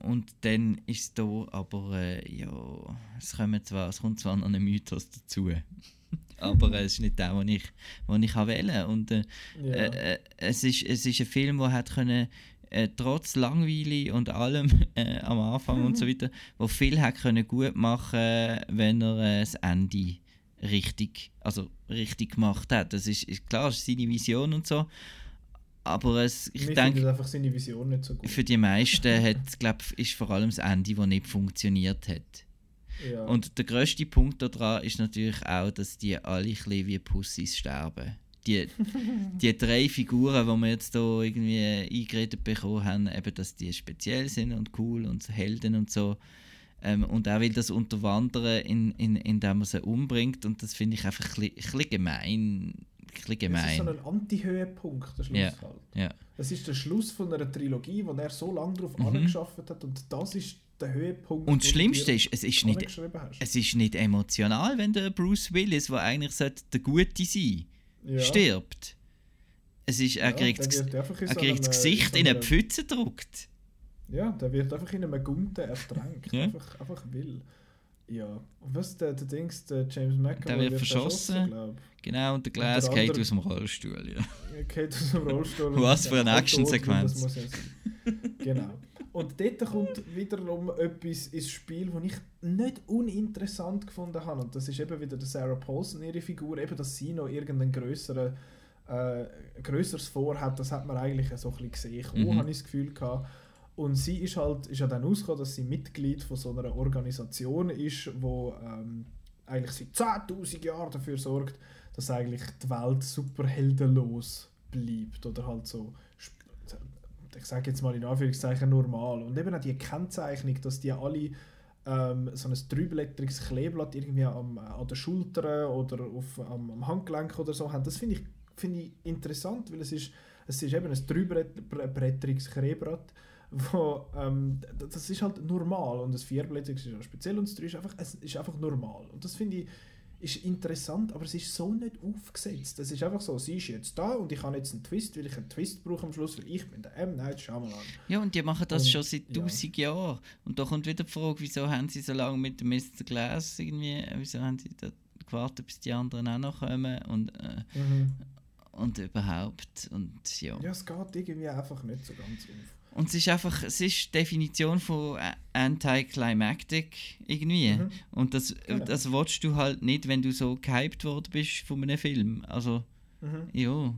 und dann ist es da aber, äh, ja, es, kommen zwar, es kommt zwar noch ein Mythos dazu. [laughs] aber äh, es ist nicht der, den ich, den ich wählen Und äh, ja. äh, es, ist, es ist ein Film, der hat können äh, trotz Langweile und allem [laughs] äh, am Anfang und so [laughs] weiter, wo viel hat können gut machen, wenn er äh, das Ende richtig, also richtig gemacht hat. Das ist, ist klar, ist seine Vision und so. Aber es, ich denke, findet einfach seine Vision nicht so gut. für die meisten hat, glaub, ist vor allem das Ende, das nicht funktioniert hat. Ja. Und der grösste Punkt daran ist natürlich auch, dass die alle ein bisschen wie Pussys sterben. Die, [laughs] die drei Figuren, die wir jetzt hier irgendwie eingeredet bekommen haben, eben, dass die speziell sind und cool und Helden und so. Ähm, und er will das unterwandern, in, in, indem er sie umbringt. Und das finde ich einfach ein bisschen, ein bisschen gemein. Ein bisschen Das ist gemein. so ein Anti-Höhepunkt, der Schluss Ja, halt. ja. Es ist der Schluss von einer Trilogie, wo er so lange darauf Mhm. angeschafft hat und das ist der Höhepunkt. Und das Schlimmste ist, es ist nicht, es ist nicht emotional, wenn der Bruce Willis, der eigentlich sollte der Gute sein Ja. stirbt. Es ist, er Ja, kriegt, das- er so kriegt das einem, Gesicht in eine Pfütze gedruckt. Ja, der wird einfach in einem Gunten ertränkt. Ja. einfach, einfach will. Ja. Und was der, der Dings, der James McAvoy Der wird verschossen. glaub. Genau, und der Und Glas der geht aus dem Rollstuhl. Ja. Geht aus [laughs] dem Rollstuhl. und Was für eine Actionsequenz. genau. Und dort kommt wiederum etwas ins Spiel, das ich nicht uninteressant gefunden habe. Und das ist eben wieder der Sarah Paulson, ihre Figur, eben, dass sie noch irgendeinen größeren, äh, größeres vorhat. Das hat man eigentlich so ein bisschen gesehen, Mhm. mhm. habe ich das Gefühl gehabt. Und sie ist halt, ist ja dann rausgekommen, dass sie Mitglied von so einer Organisation ist, wo ähm, eigentlich seit 10'000 Jahren dafür sorgt, dass eigentlich die Welt superheldenlos bleibt oder halt so ich sage jetzt mal in Anführungszeichen normal. Und eben auch die Kennzeichnung, dass die alle ähm, so ein dreiblättriges Kleeblatt irgendwie am, an der Schulter oder auf, am, am Handgelenk oder so haben, das finde ich, finde ich interessant, weil es ist, es ist eben ein dreiblättriges Kleeblatt, wo, ähm, das ist halt normal und das vierblättriges ist ja speziell und das drei ist einfach, es ist einfach normal. Und das finde ich ist interessant, aber es ist so nicht aufgesetzt. Es ist einfach so, sie ist jetzt da und ich habe jetzt einen Twist, weil ich einen Twist brauche am Schluss, weil ich bin der M. Night Shyamalan. Ja, und die machen das Und, schon seit ja. 1000 Jahren. Und da kommt wieder die Frage, wieso haben sie so lange mit dem Mr. Glass irgendwie, wieso haben sie da gewartet, bis die anderen auch noch kommen und, äh, und überhaupt. Und ja. Ja, es geht irgendwie einfach nicht so ganz auf. Und es ist einfach, es ist die Definition von Anticlimactic irgendwie. Mhm. Und das, Genau. das willst du halt nicht, wenn du so gehypt worden bist von einem Film. Also, Mhm. ja,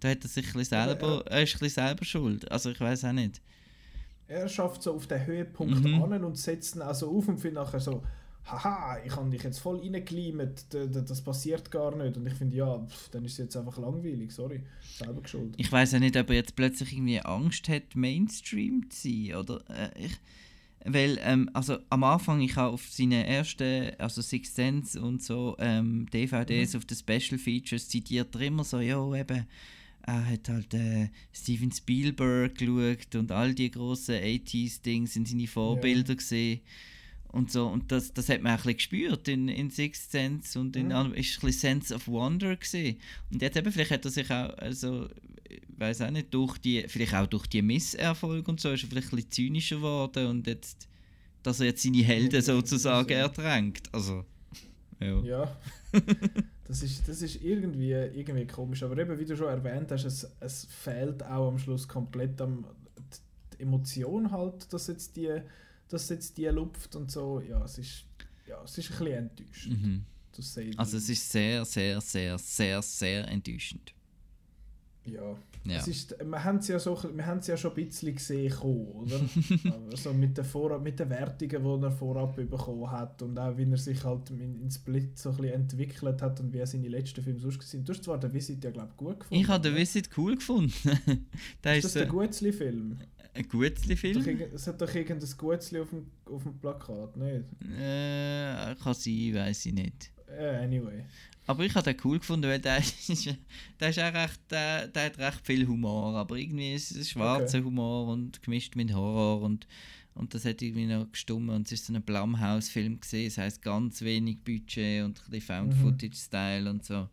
da hat er sich ein bisschen selber, er ist ein bisschen selber schuld. Also ich weiß auch nicht. Er schafft so auf den Höhepunkt Mhm. an und setzt ihn also auf und findet nachher so, haha, ich habe dich jetzt voll d- das passiert gar nicht. Und ich finde, ja, pff, dann ist es jetzt einfach langweilig, sorry, selber geschuldet. Ich weiß auch nicht, ob er jetzt plötzlich irgendwie Angst hat, Mainstream zu sein. Oder, äh, ich, weil, ähm, also am Anfang, ich habe auf seine ersten, also Six Sense und so, ähm, DVDs auf den Special Features zitiert er immer so, ja, eben, er hat halt äh, Steven Spielberg geschaut und all die grossen 80s-Dings sind seine Vorbilder gesehen. Und so, und das, das hat man auch ein bisschen gespürt in, in Sixth Sense und in Mhm. ist ein bisschen Sense of Wonder gesehen. Und jetzt eben, vielleicht hat er sich auch, also, ich weiß auch nicht, durch die, vielleicht auch durch die Misserfolge und so, ist er vielleicht ein bisschen zynischer geworden und jetzt, dass er jetzt seine Helden sozusagen ertränkt. Also, ja. Ja, [laughs] das ist, das ist irgendwie, irgendwie komisch. Aber eben, wie du schon erwähnt hast, es, es fehlt auch am Schluss komplett am, die Emotion halt, dass jetzt die, dass jetzt die lupft und so. Ja, es ist, ja, es ist ein bisschen enttäuschend. Mhm. Also es ist sehr, sehr, sehr, sehr, sehr enttäuschend. Ja. Ja. Es ist, wir haben es ja, so, wir haben es ja schon ein bisschen gesehen, kommen, oder? [laughs] also mit den, Vorab, mit den Wertungen, die er vorab bekommen hat und auch wie er sich halt in, Split so ein bisschen entwickelt hat und wie er seine letzten Filme sonst sind. Du hast zwar den Visit ja, glaube ich, gut gefunden. Ich habe den oder? Visit cool gefunden. [laughs] der Ist das ist der Gutzli-Film? Ein Gutzli-Film. Es hat doch irgendein Gutzli auf dem, auf dem Plakat, nicht? Äh, kann sein, weiß ich nicht. Äh, anyway. Aber ich habe den cool gefunden, weil der [laughs] ist, der ist auch recht, der, der hat recht viel Humor, aber irgendwie ist es schwarzer Humor und gemischt mit Horror und, und das hat irgendwie noch gestummt und es ist so ein Blumhouse-Film gesehen, das heißt ganz wenig Budget und ein bisschen Found-Footage-Style und so.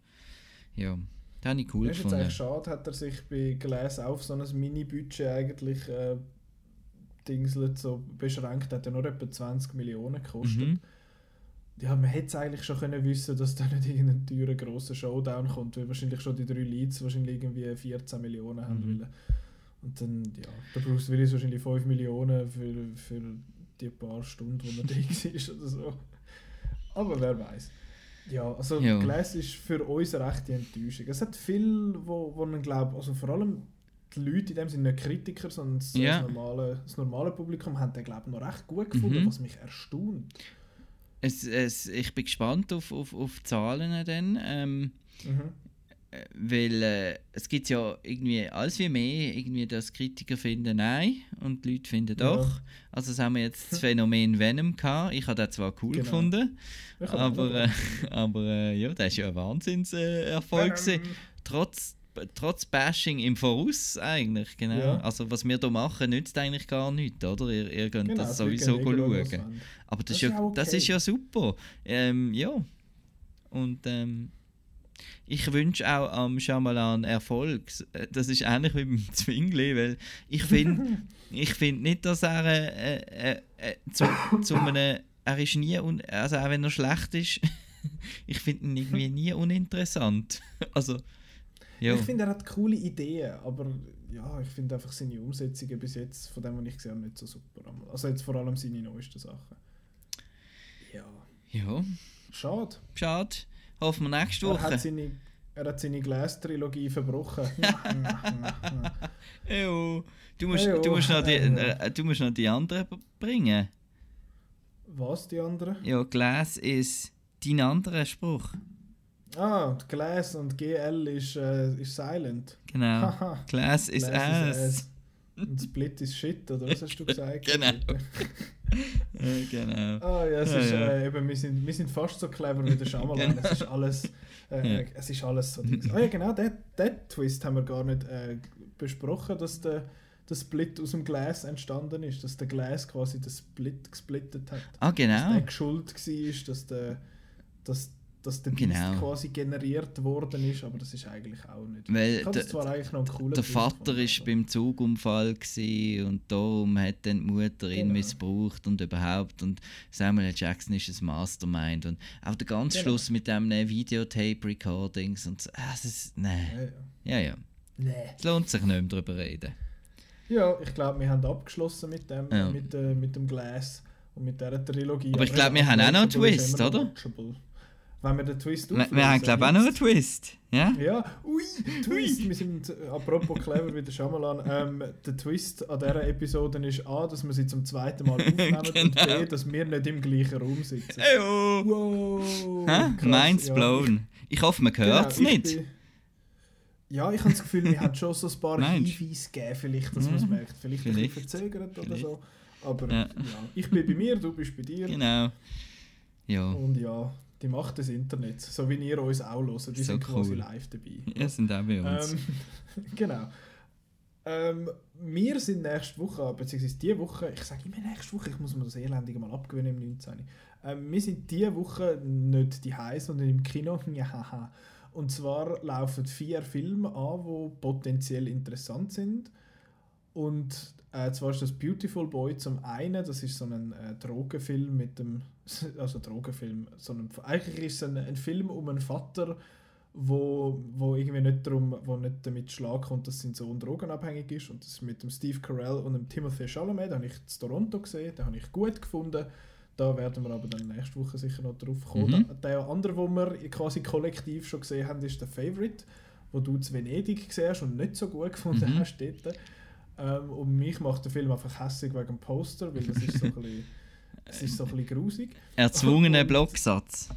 Ja, den habe ich cool ist jetzt gefunden. eigentlich schade, hat er sich bei Glass auf so ein Mini-Budget eigentlich äh, dingselt, so beschränkt, hat ja nur etwa 20 Millionen gekostet. Mhm. Ja, man hätte es eigentlich schon können wissen, dass da nicht irgendein teurer grosser Showdown kommt, weil wahrscheinlich schon die drei Leads wahrscheinlich irgendwie 14 Millionen haben Mhm. wollen. Und dann, ja, der Bruce Willis wahrscheinlich 5 Millionen für, für die paar Stunden, wo er [laughs] da war oder so. Aber wer weiß. Ja, also Ja. Glass ist für uns eine rechte Enttäuschung. Es hat viel, wo, wo man glaubt, also vor allem die Leute in dem sind nicht Kritiker, sondern das, Ja. normale, das normale Publikum haben den glaube ich noch recht gut gefunden, Mhm. was mich erstaunt. Es, es, ich bin gespannt auf, auf, auf Zahlen dann. Ähm, Mhm. Weil äh, es gibt ja irgendwie alles wie mehr, irgendwie, dass Kritiker finden nein und die Leute finden Ja. doch. Also das haben wir jetzt das [laughs] Phänomen Venom gehabt. Ich habe das zwar cool Genau. gefunden, aber, äh, [laughs] aber äh, ja, das ist ja ein Wahnsinnserfolg. Äh. Venom. trotz, trotz Bashing im Voraus eigentlich, genau. Ja. Also was wir hier machen, nützt eigentlich gar nichts, oder? Ihr, ihr könnt Genau, das es sowieso schauen. Aber das, Das ist ja, auch das okay. ist ja super. Ähm, ja. Und ähm, ich wünsche auch am Shyamalan Erfolg. Äh, Das ist ähnlich wie beim Zwingli, weil ich finde [laughs] ich find nicht, dass er äh, äh, äh, zu, zu einem, er ist nie, un, also auch wenn er schlecht ist, [laughs] ich finde ihn irgendwie nie uninteressant. [laughs] Also, ja. Ich finde, er hat coole Ideen, aber ja, ich finde einfach seine Umsetzungen bis jetzt, von dem, was ich gesehen habe, nicht so super. Also jetzt vor allem seine neuesten Sachen. Ja, ja, schade. schade. Hoffen wir nächste Er Woche. hat seine, er hat seine Glass-Trilogie verbrochen. [laughs] [laughs] Ejo. Du musst, Ejo. du, musst noch die, [laughs] äh, du musst noch die anderen bringen. Was, die anderen? Ja, Glass ist dein anderer Spruch. Ah, Glass und GL ist, äh, ist silent. Genau. Glass is Glass ass. ass. Und Split ist shit, oder was hast du gesagt? [laughs] Genau. [laughs] Genau. Ah ja, es Ja, ist, ja. Äh, eben, wir, sind, wir sind fast so clever wie der Shyamalan. Genau. Es ist alles, äh, Ja. es ist alles so. Ah ja, genau, den, den Twist haben wir gar nicht äh, besprochen, dass der, der Split aus dem Glas entstanden ist, dass der Glas quasi den Split gesplittet hat. Ah, Dass genau. der schuld war, dass der, dass, dass der Beast Genau. quasi generiert worden ist, aber das ist eigentlich auch nicht. Weil ich das der- zwar eigentlich noch coolen Der Vater aber- beim Zugunfall und darum hat dann die Mutter ihn Genau. missbraucht und überhaupt und Samuel L. Jackson ist ein Mastermind und auch der ganze Genau. Schluss mit dem äh, Videotape-Recordings und so, ah, es ist, nein, Ja, ja. ja, ja, Nee. es lohnt sich nicht mehr drüber reden. Ja, ich glaube, wir haben abgeschlossen mit dem, Ja. mit, äh, mit dem Glas und mit dieser Trilogie. Aber ich glaube, wir haben auch noch einen Twist, oder? watchable. Wenn wir den Twist Wir, wir auflösen, haben glaube ich auch noch einen Twist, ja? Ja, ui, Twist. Wir sind, äh, apropos clever wie der Shyamalan, ähm, der Twist an dieser Episode ist A, dass wir sie zum zweiten Mal [laughs] aufnehmen und Genau. B, dass wir nicht im gleichen Raum sitzen. Eyo. Wow, Hä? krass, Mind's ja, blown. Ich hoffe, man Genau, hört es ich nicht. bin- Ja, ich habe das Gefühl, wir haben schon so ein paar? Hinweise gegeben, vielleicht, dass man es merkt. Vielleicht, ein vielleicht. bisschen verzögert oder Vielleicht. so. Aber Ja. ja. ich bin bei mir, du bist bei dir. Genau. Ja, Und ja, die Macht des Internets, so wie ihr uns auch hört, die So sind quasi cool. live dabei. [laughs] wir sind auch bei uns. Ähm, [laughs] genau. Ähm, wir sind nächste Woche, beziehungsweise diese Woche, ich sage immer nächste Woche, ich muss mir das Elendige mal abgewöhnen im 19. Ähm, wir sind diese Woche nicht die sondern im Kino. [laughs] Und zwar laufen vier Filme an, die potenziell interessant sind. Und äh, zwar ist das Beautiful Boy zum einen, das ist so ein äh, Drogenfilm mit dem, also Drogenfilm, so ein, eigentlich ist es ein, ein Film um einen Vater, wo, wo irgendwie nicht darum, wo nicht damit Schlag kommt, dass sein Sohn drogenabhängig ist und das ist mit dem Steve Carell und dem Timothy Chalamet, den habe ich in Toronto gesehen, den habe ich gut gefunden. Da werden wir aber dann nächste Woche sicher noch drauf kommen. Mhm. Der, der andere, den wir quasi kollektiv schon gesehen haben, ist der Favorite, wo du zu Venedig gesehen hast und nicht so gut gefunden Mhm. hast dort. Ähm, und mich macht der Film einfach hässlich wegen dem Poster, weil das ist so ein bisschen, es ist so ein bisschen grusig. Erzwungener Blocksatz.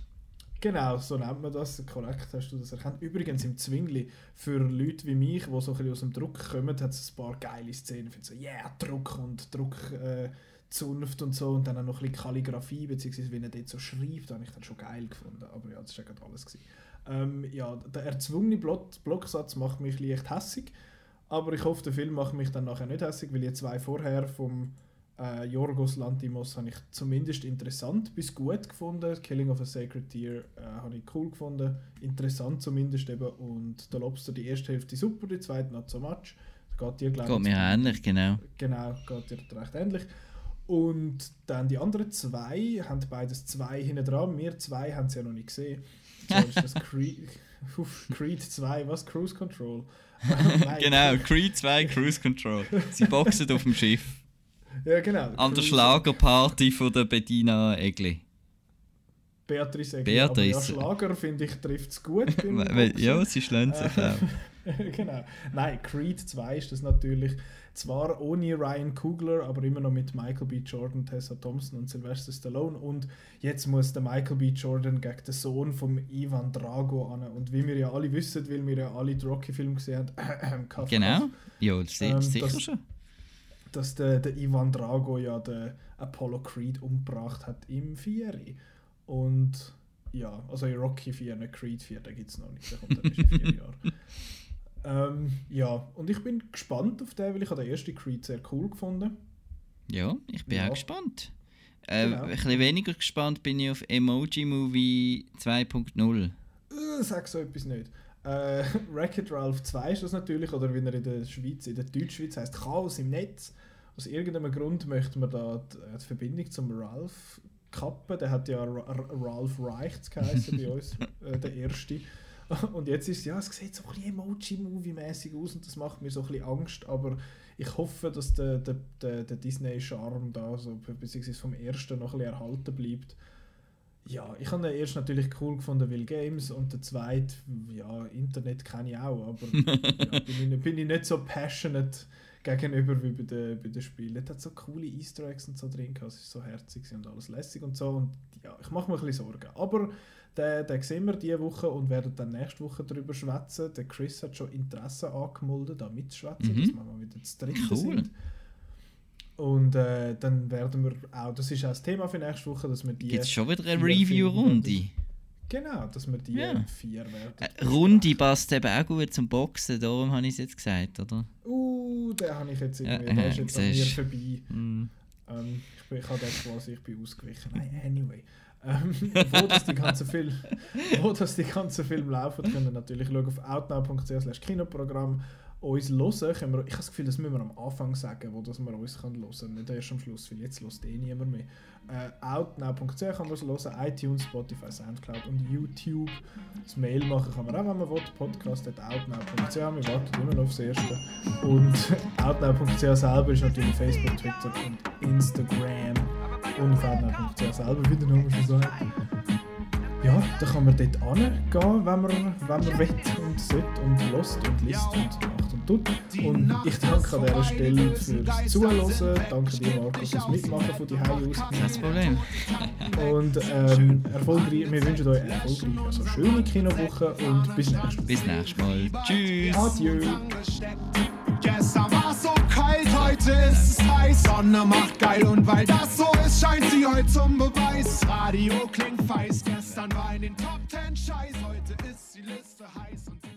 Genau, so nennt man das. Korrekt hast du das erkannt. Übrigens im Zwingli, für Leute wie mich, die so ein bisschen aus dem Druck kommen, hat es ein paar geile Szenen. Ich finde so, yeah, Druck und Druck, äh, Zunft und so. Und dann auch noch ein bisschen Kalligrafie, beziehungsweise wenn er dort so schreibt, habe ich dann schon geil gefunden. Aber ja, das war ja gerade alles. Gewesen. Ähm, ja, der erzwungene Block Blocksatz macht mich leicht hässig. Aber ich hoffe, der Film macht mich dann nachher nicht hässig, weil die zwei vorher vom äh, Yorgos Lantimos habe ich zumindest interessant bis gut gefunden. Killing of a Sacred Deer äh, habe ich cool gefunden. Interessant zumindest eben. Und der Lobster, die erste Hälfte super, die zweite not so much. Das geht dir, glaube Geht mir ähnlich, genau. Genau, geht dir recht ähnlich. Und dann die anderen zwei haben beides zwei hinten dran. Wir zwei haben es ja noch nicht gesehen. [laughs] So ist das Creed, Creed 2, was? Cruise Control. [laughs] genau, Creed 2 Cruise Control. Sie boxen auf dem Schiff. [laughs] Ja, genau. An der Schlagerparty von der Bedina Egli. Beatrice Egli. Beatrice. Aber ja, Schlager, finde ich, trifft es gut. [laughs] ja, sie schlägt sich auch. [laughs] genau. Nein, Creed 2 ist das natürlich. Zwar ohne Ryan Coogler, aber immer noch mit Michael B. Jordan, Tessa Thompson und Sylvester Stallone. Und jetzt muss der Michael B. Jordan gegen den Sohn von Ivan Drago an. Und wie wir ja alle wissen, weil wir ja alle die Rocky-Filme gesehen haben, [clears throat] äh, Genau, ja, ähm, sicher dass, schon. Dass der, der Ivan Drago ja den Apollo Creed umgebracht hat im Vieri. Und ja, also in Rocky 4, nicht Creed 4, den gibt es noch nicht, der kommt dann in vier Jahren. [laughs] Ähm, ja, und ich bin gespannt auf den, weil ich den ersten Creed sehr cool gefunden Ja, ich bin ja. auch gespannt. Äh, genau. Ein bisschen weniger gespannt bin ich auf Emoji Movie 2.0. Äh, sag so etwas nicht. Äh, [laughs] Wreck-It Ralph 2 ist das natürlich, oder wie er in der Schweiz, in der Deutschschweiz heißt Chaos im Netz. Aus irgendeinem Grund möchte man da die, äh, die Verbindung zum Ralph kappen. Der hat ja Ralph Reichts geheißen bei [laughs] uns, äh, der erste. [laughs] Und jetzt ist es, ja, es sieht so ein bisschen Emoji-Movie-mäßig aus und das macht mir so ein bisschen Angst, aber ich hoffe, dass der, der, der, der Disney-Charme da, so, beziehungsweise vom ersten noch ein bisschen erhalten bleibt. Ja, ich habe den ersten natürlich cool gefunden, Will Games und der zweite, ja, Internet kenne ich auch, aber [laughs] ja, bin, ich, bin ich nicht so passionate gegenüber wie bei den, bei den Spielen. Es hat so coole Easter Eggs und so drin, es ist so herzig und alles lässig und so und ja, ich mache mir ein bisschen Sorgen. Aber den, den sehen wir diese Woche und werden dann nächste Woche darüber schwätzen. Der Chris hat schon Interesse angemeldet, da mitzuschwätzen, mhm. dass wir mal wieder zu dritt cool. sind. Und äh, dann werden wir auch, das ist auch das Thema für nächste Woche, dass wir die. Gibt es schon wieder eine Review-Runde? Genau, dass wir die ja. vier werden. Äh, Runde passt eben auch gut zum Boxen, darum habe ich es jetzt gesagt, oder? Uh, den habe ich jetzt irgendwie, ja, der ist jetzt an mir vorbei. Mm. Ähm, ich, bin, ich habe da quasi, ich bin ausgewichen. Nein, anyway. Ähm, [laughs] wo, das die ganzen Film, wo das die ganzen Filme laufen, können natürlich schauen auf outnow.ch Kinoprogramm uns hören. Können wir, ich habe das Gefühl, das müssen wir am Anfang sagen, wo das man uns hören kann. Nicht erst am Schluss, weil jetzt hört eh niemand mehr. Äh, outnow.ch kann man es hören, iTunes, Spotify, Soundcloud und YouTube. Das Mail machen kann man auch, wenn man will. Podcast at outnow.ch. Wir warten immer noch aufs Erste. Und [laughs] outnow.ch selber ist natürlich Facebook, Twitter und Instagram ohne Fernweh.ch selber wieder nochmal schon sagen. Ja, da kann man dort hingehen, wenn man, wenn man will und sollte und lost und liest und macht und tut. Und ich danke an dieser Stelle fürs Zuhören. Danke dir, Markus, fürs Mitmachen von die aus. Kein Problem. Und ähm, erfolgreich, wir wünschen euch eine erfolgreiche, also schöne Kinowoche und bis nächstes Mal. Bis nächstes Mal. Tschüss. Adieu. Heute ist es heiß. Sonne macht geil und weil das so ist, scheint sie heute zum Beweis. Radio klingt feist, gestern war in den Top Ten Scheiß, heute ist die Liste heiß und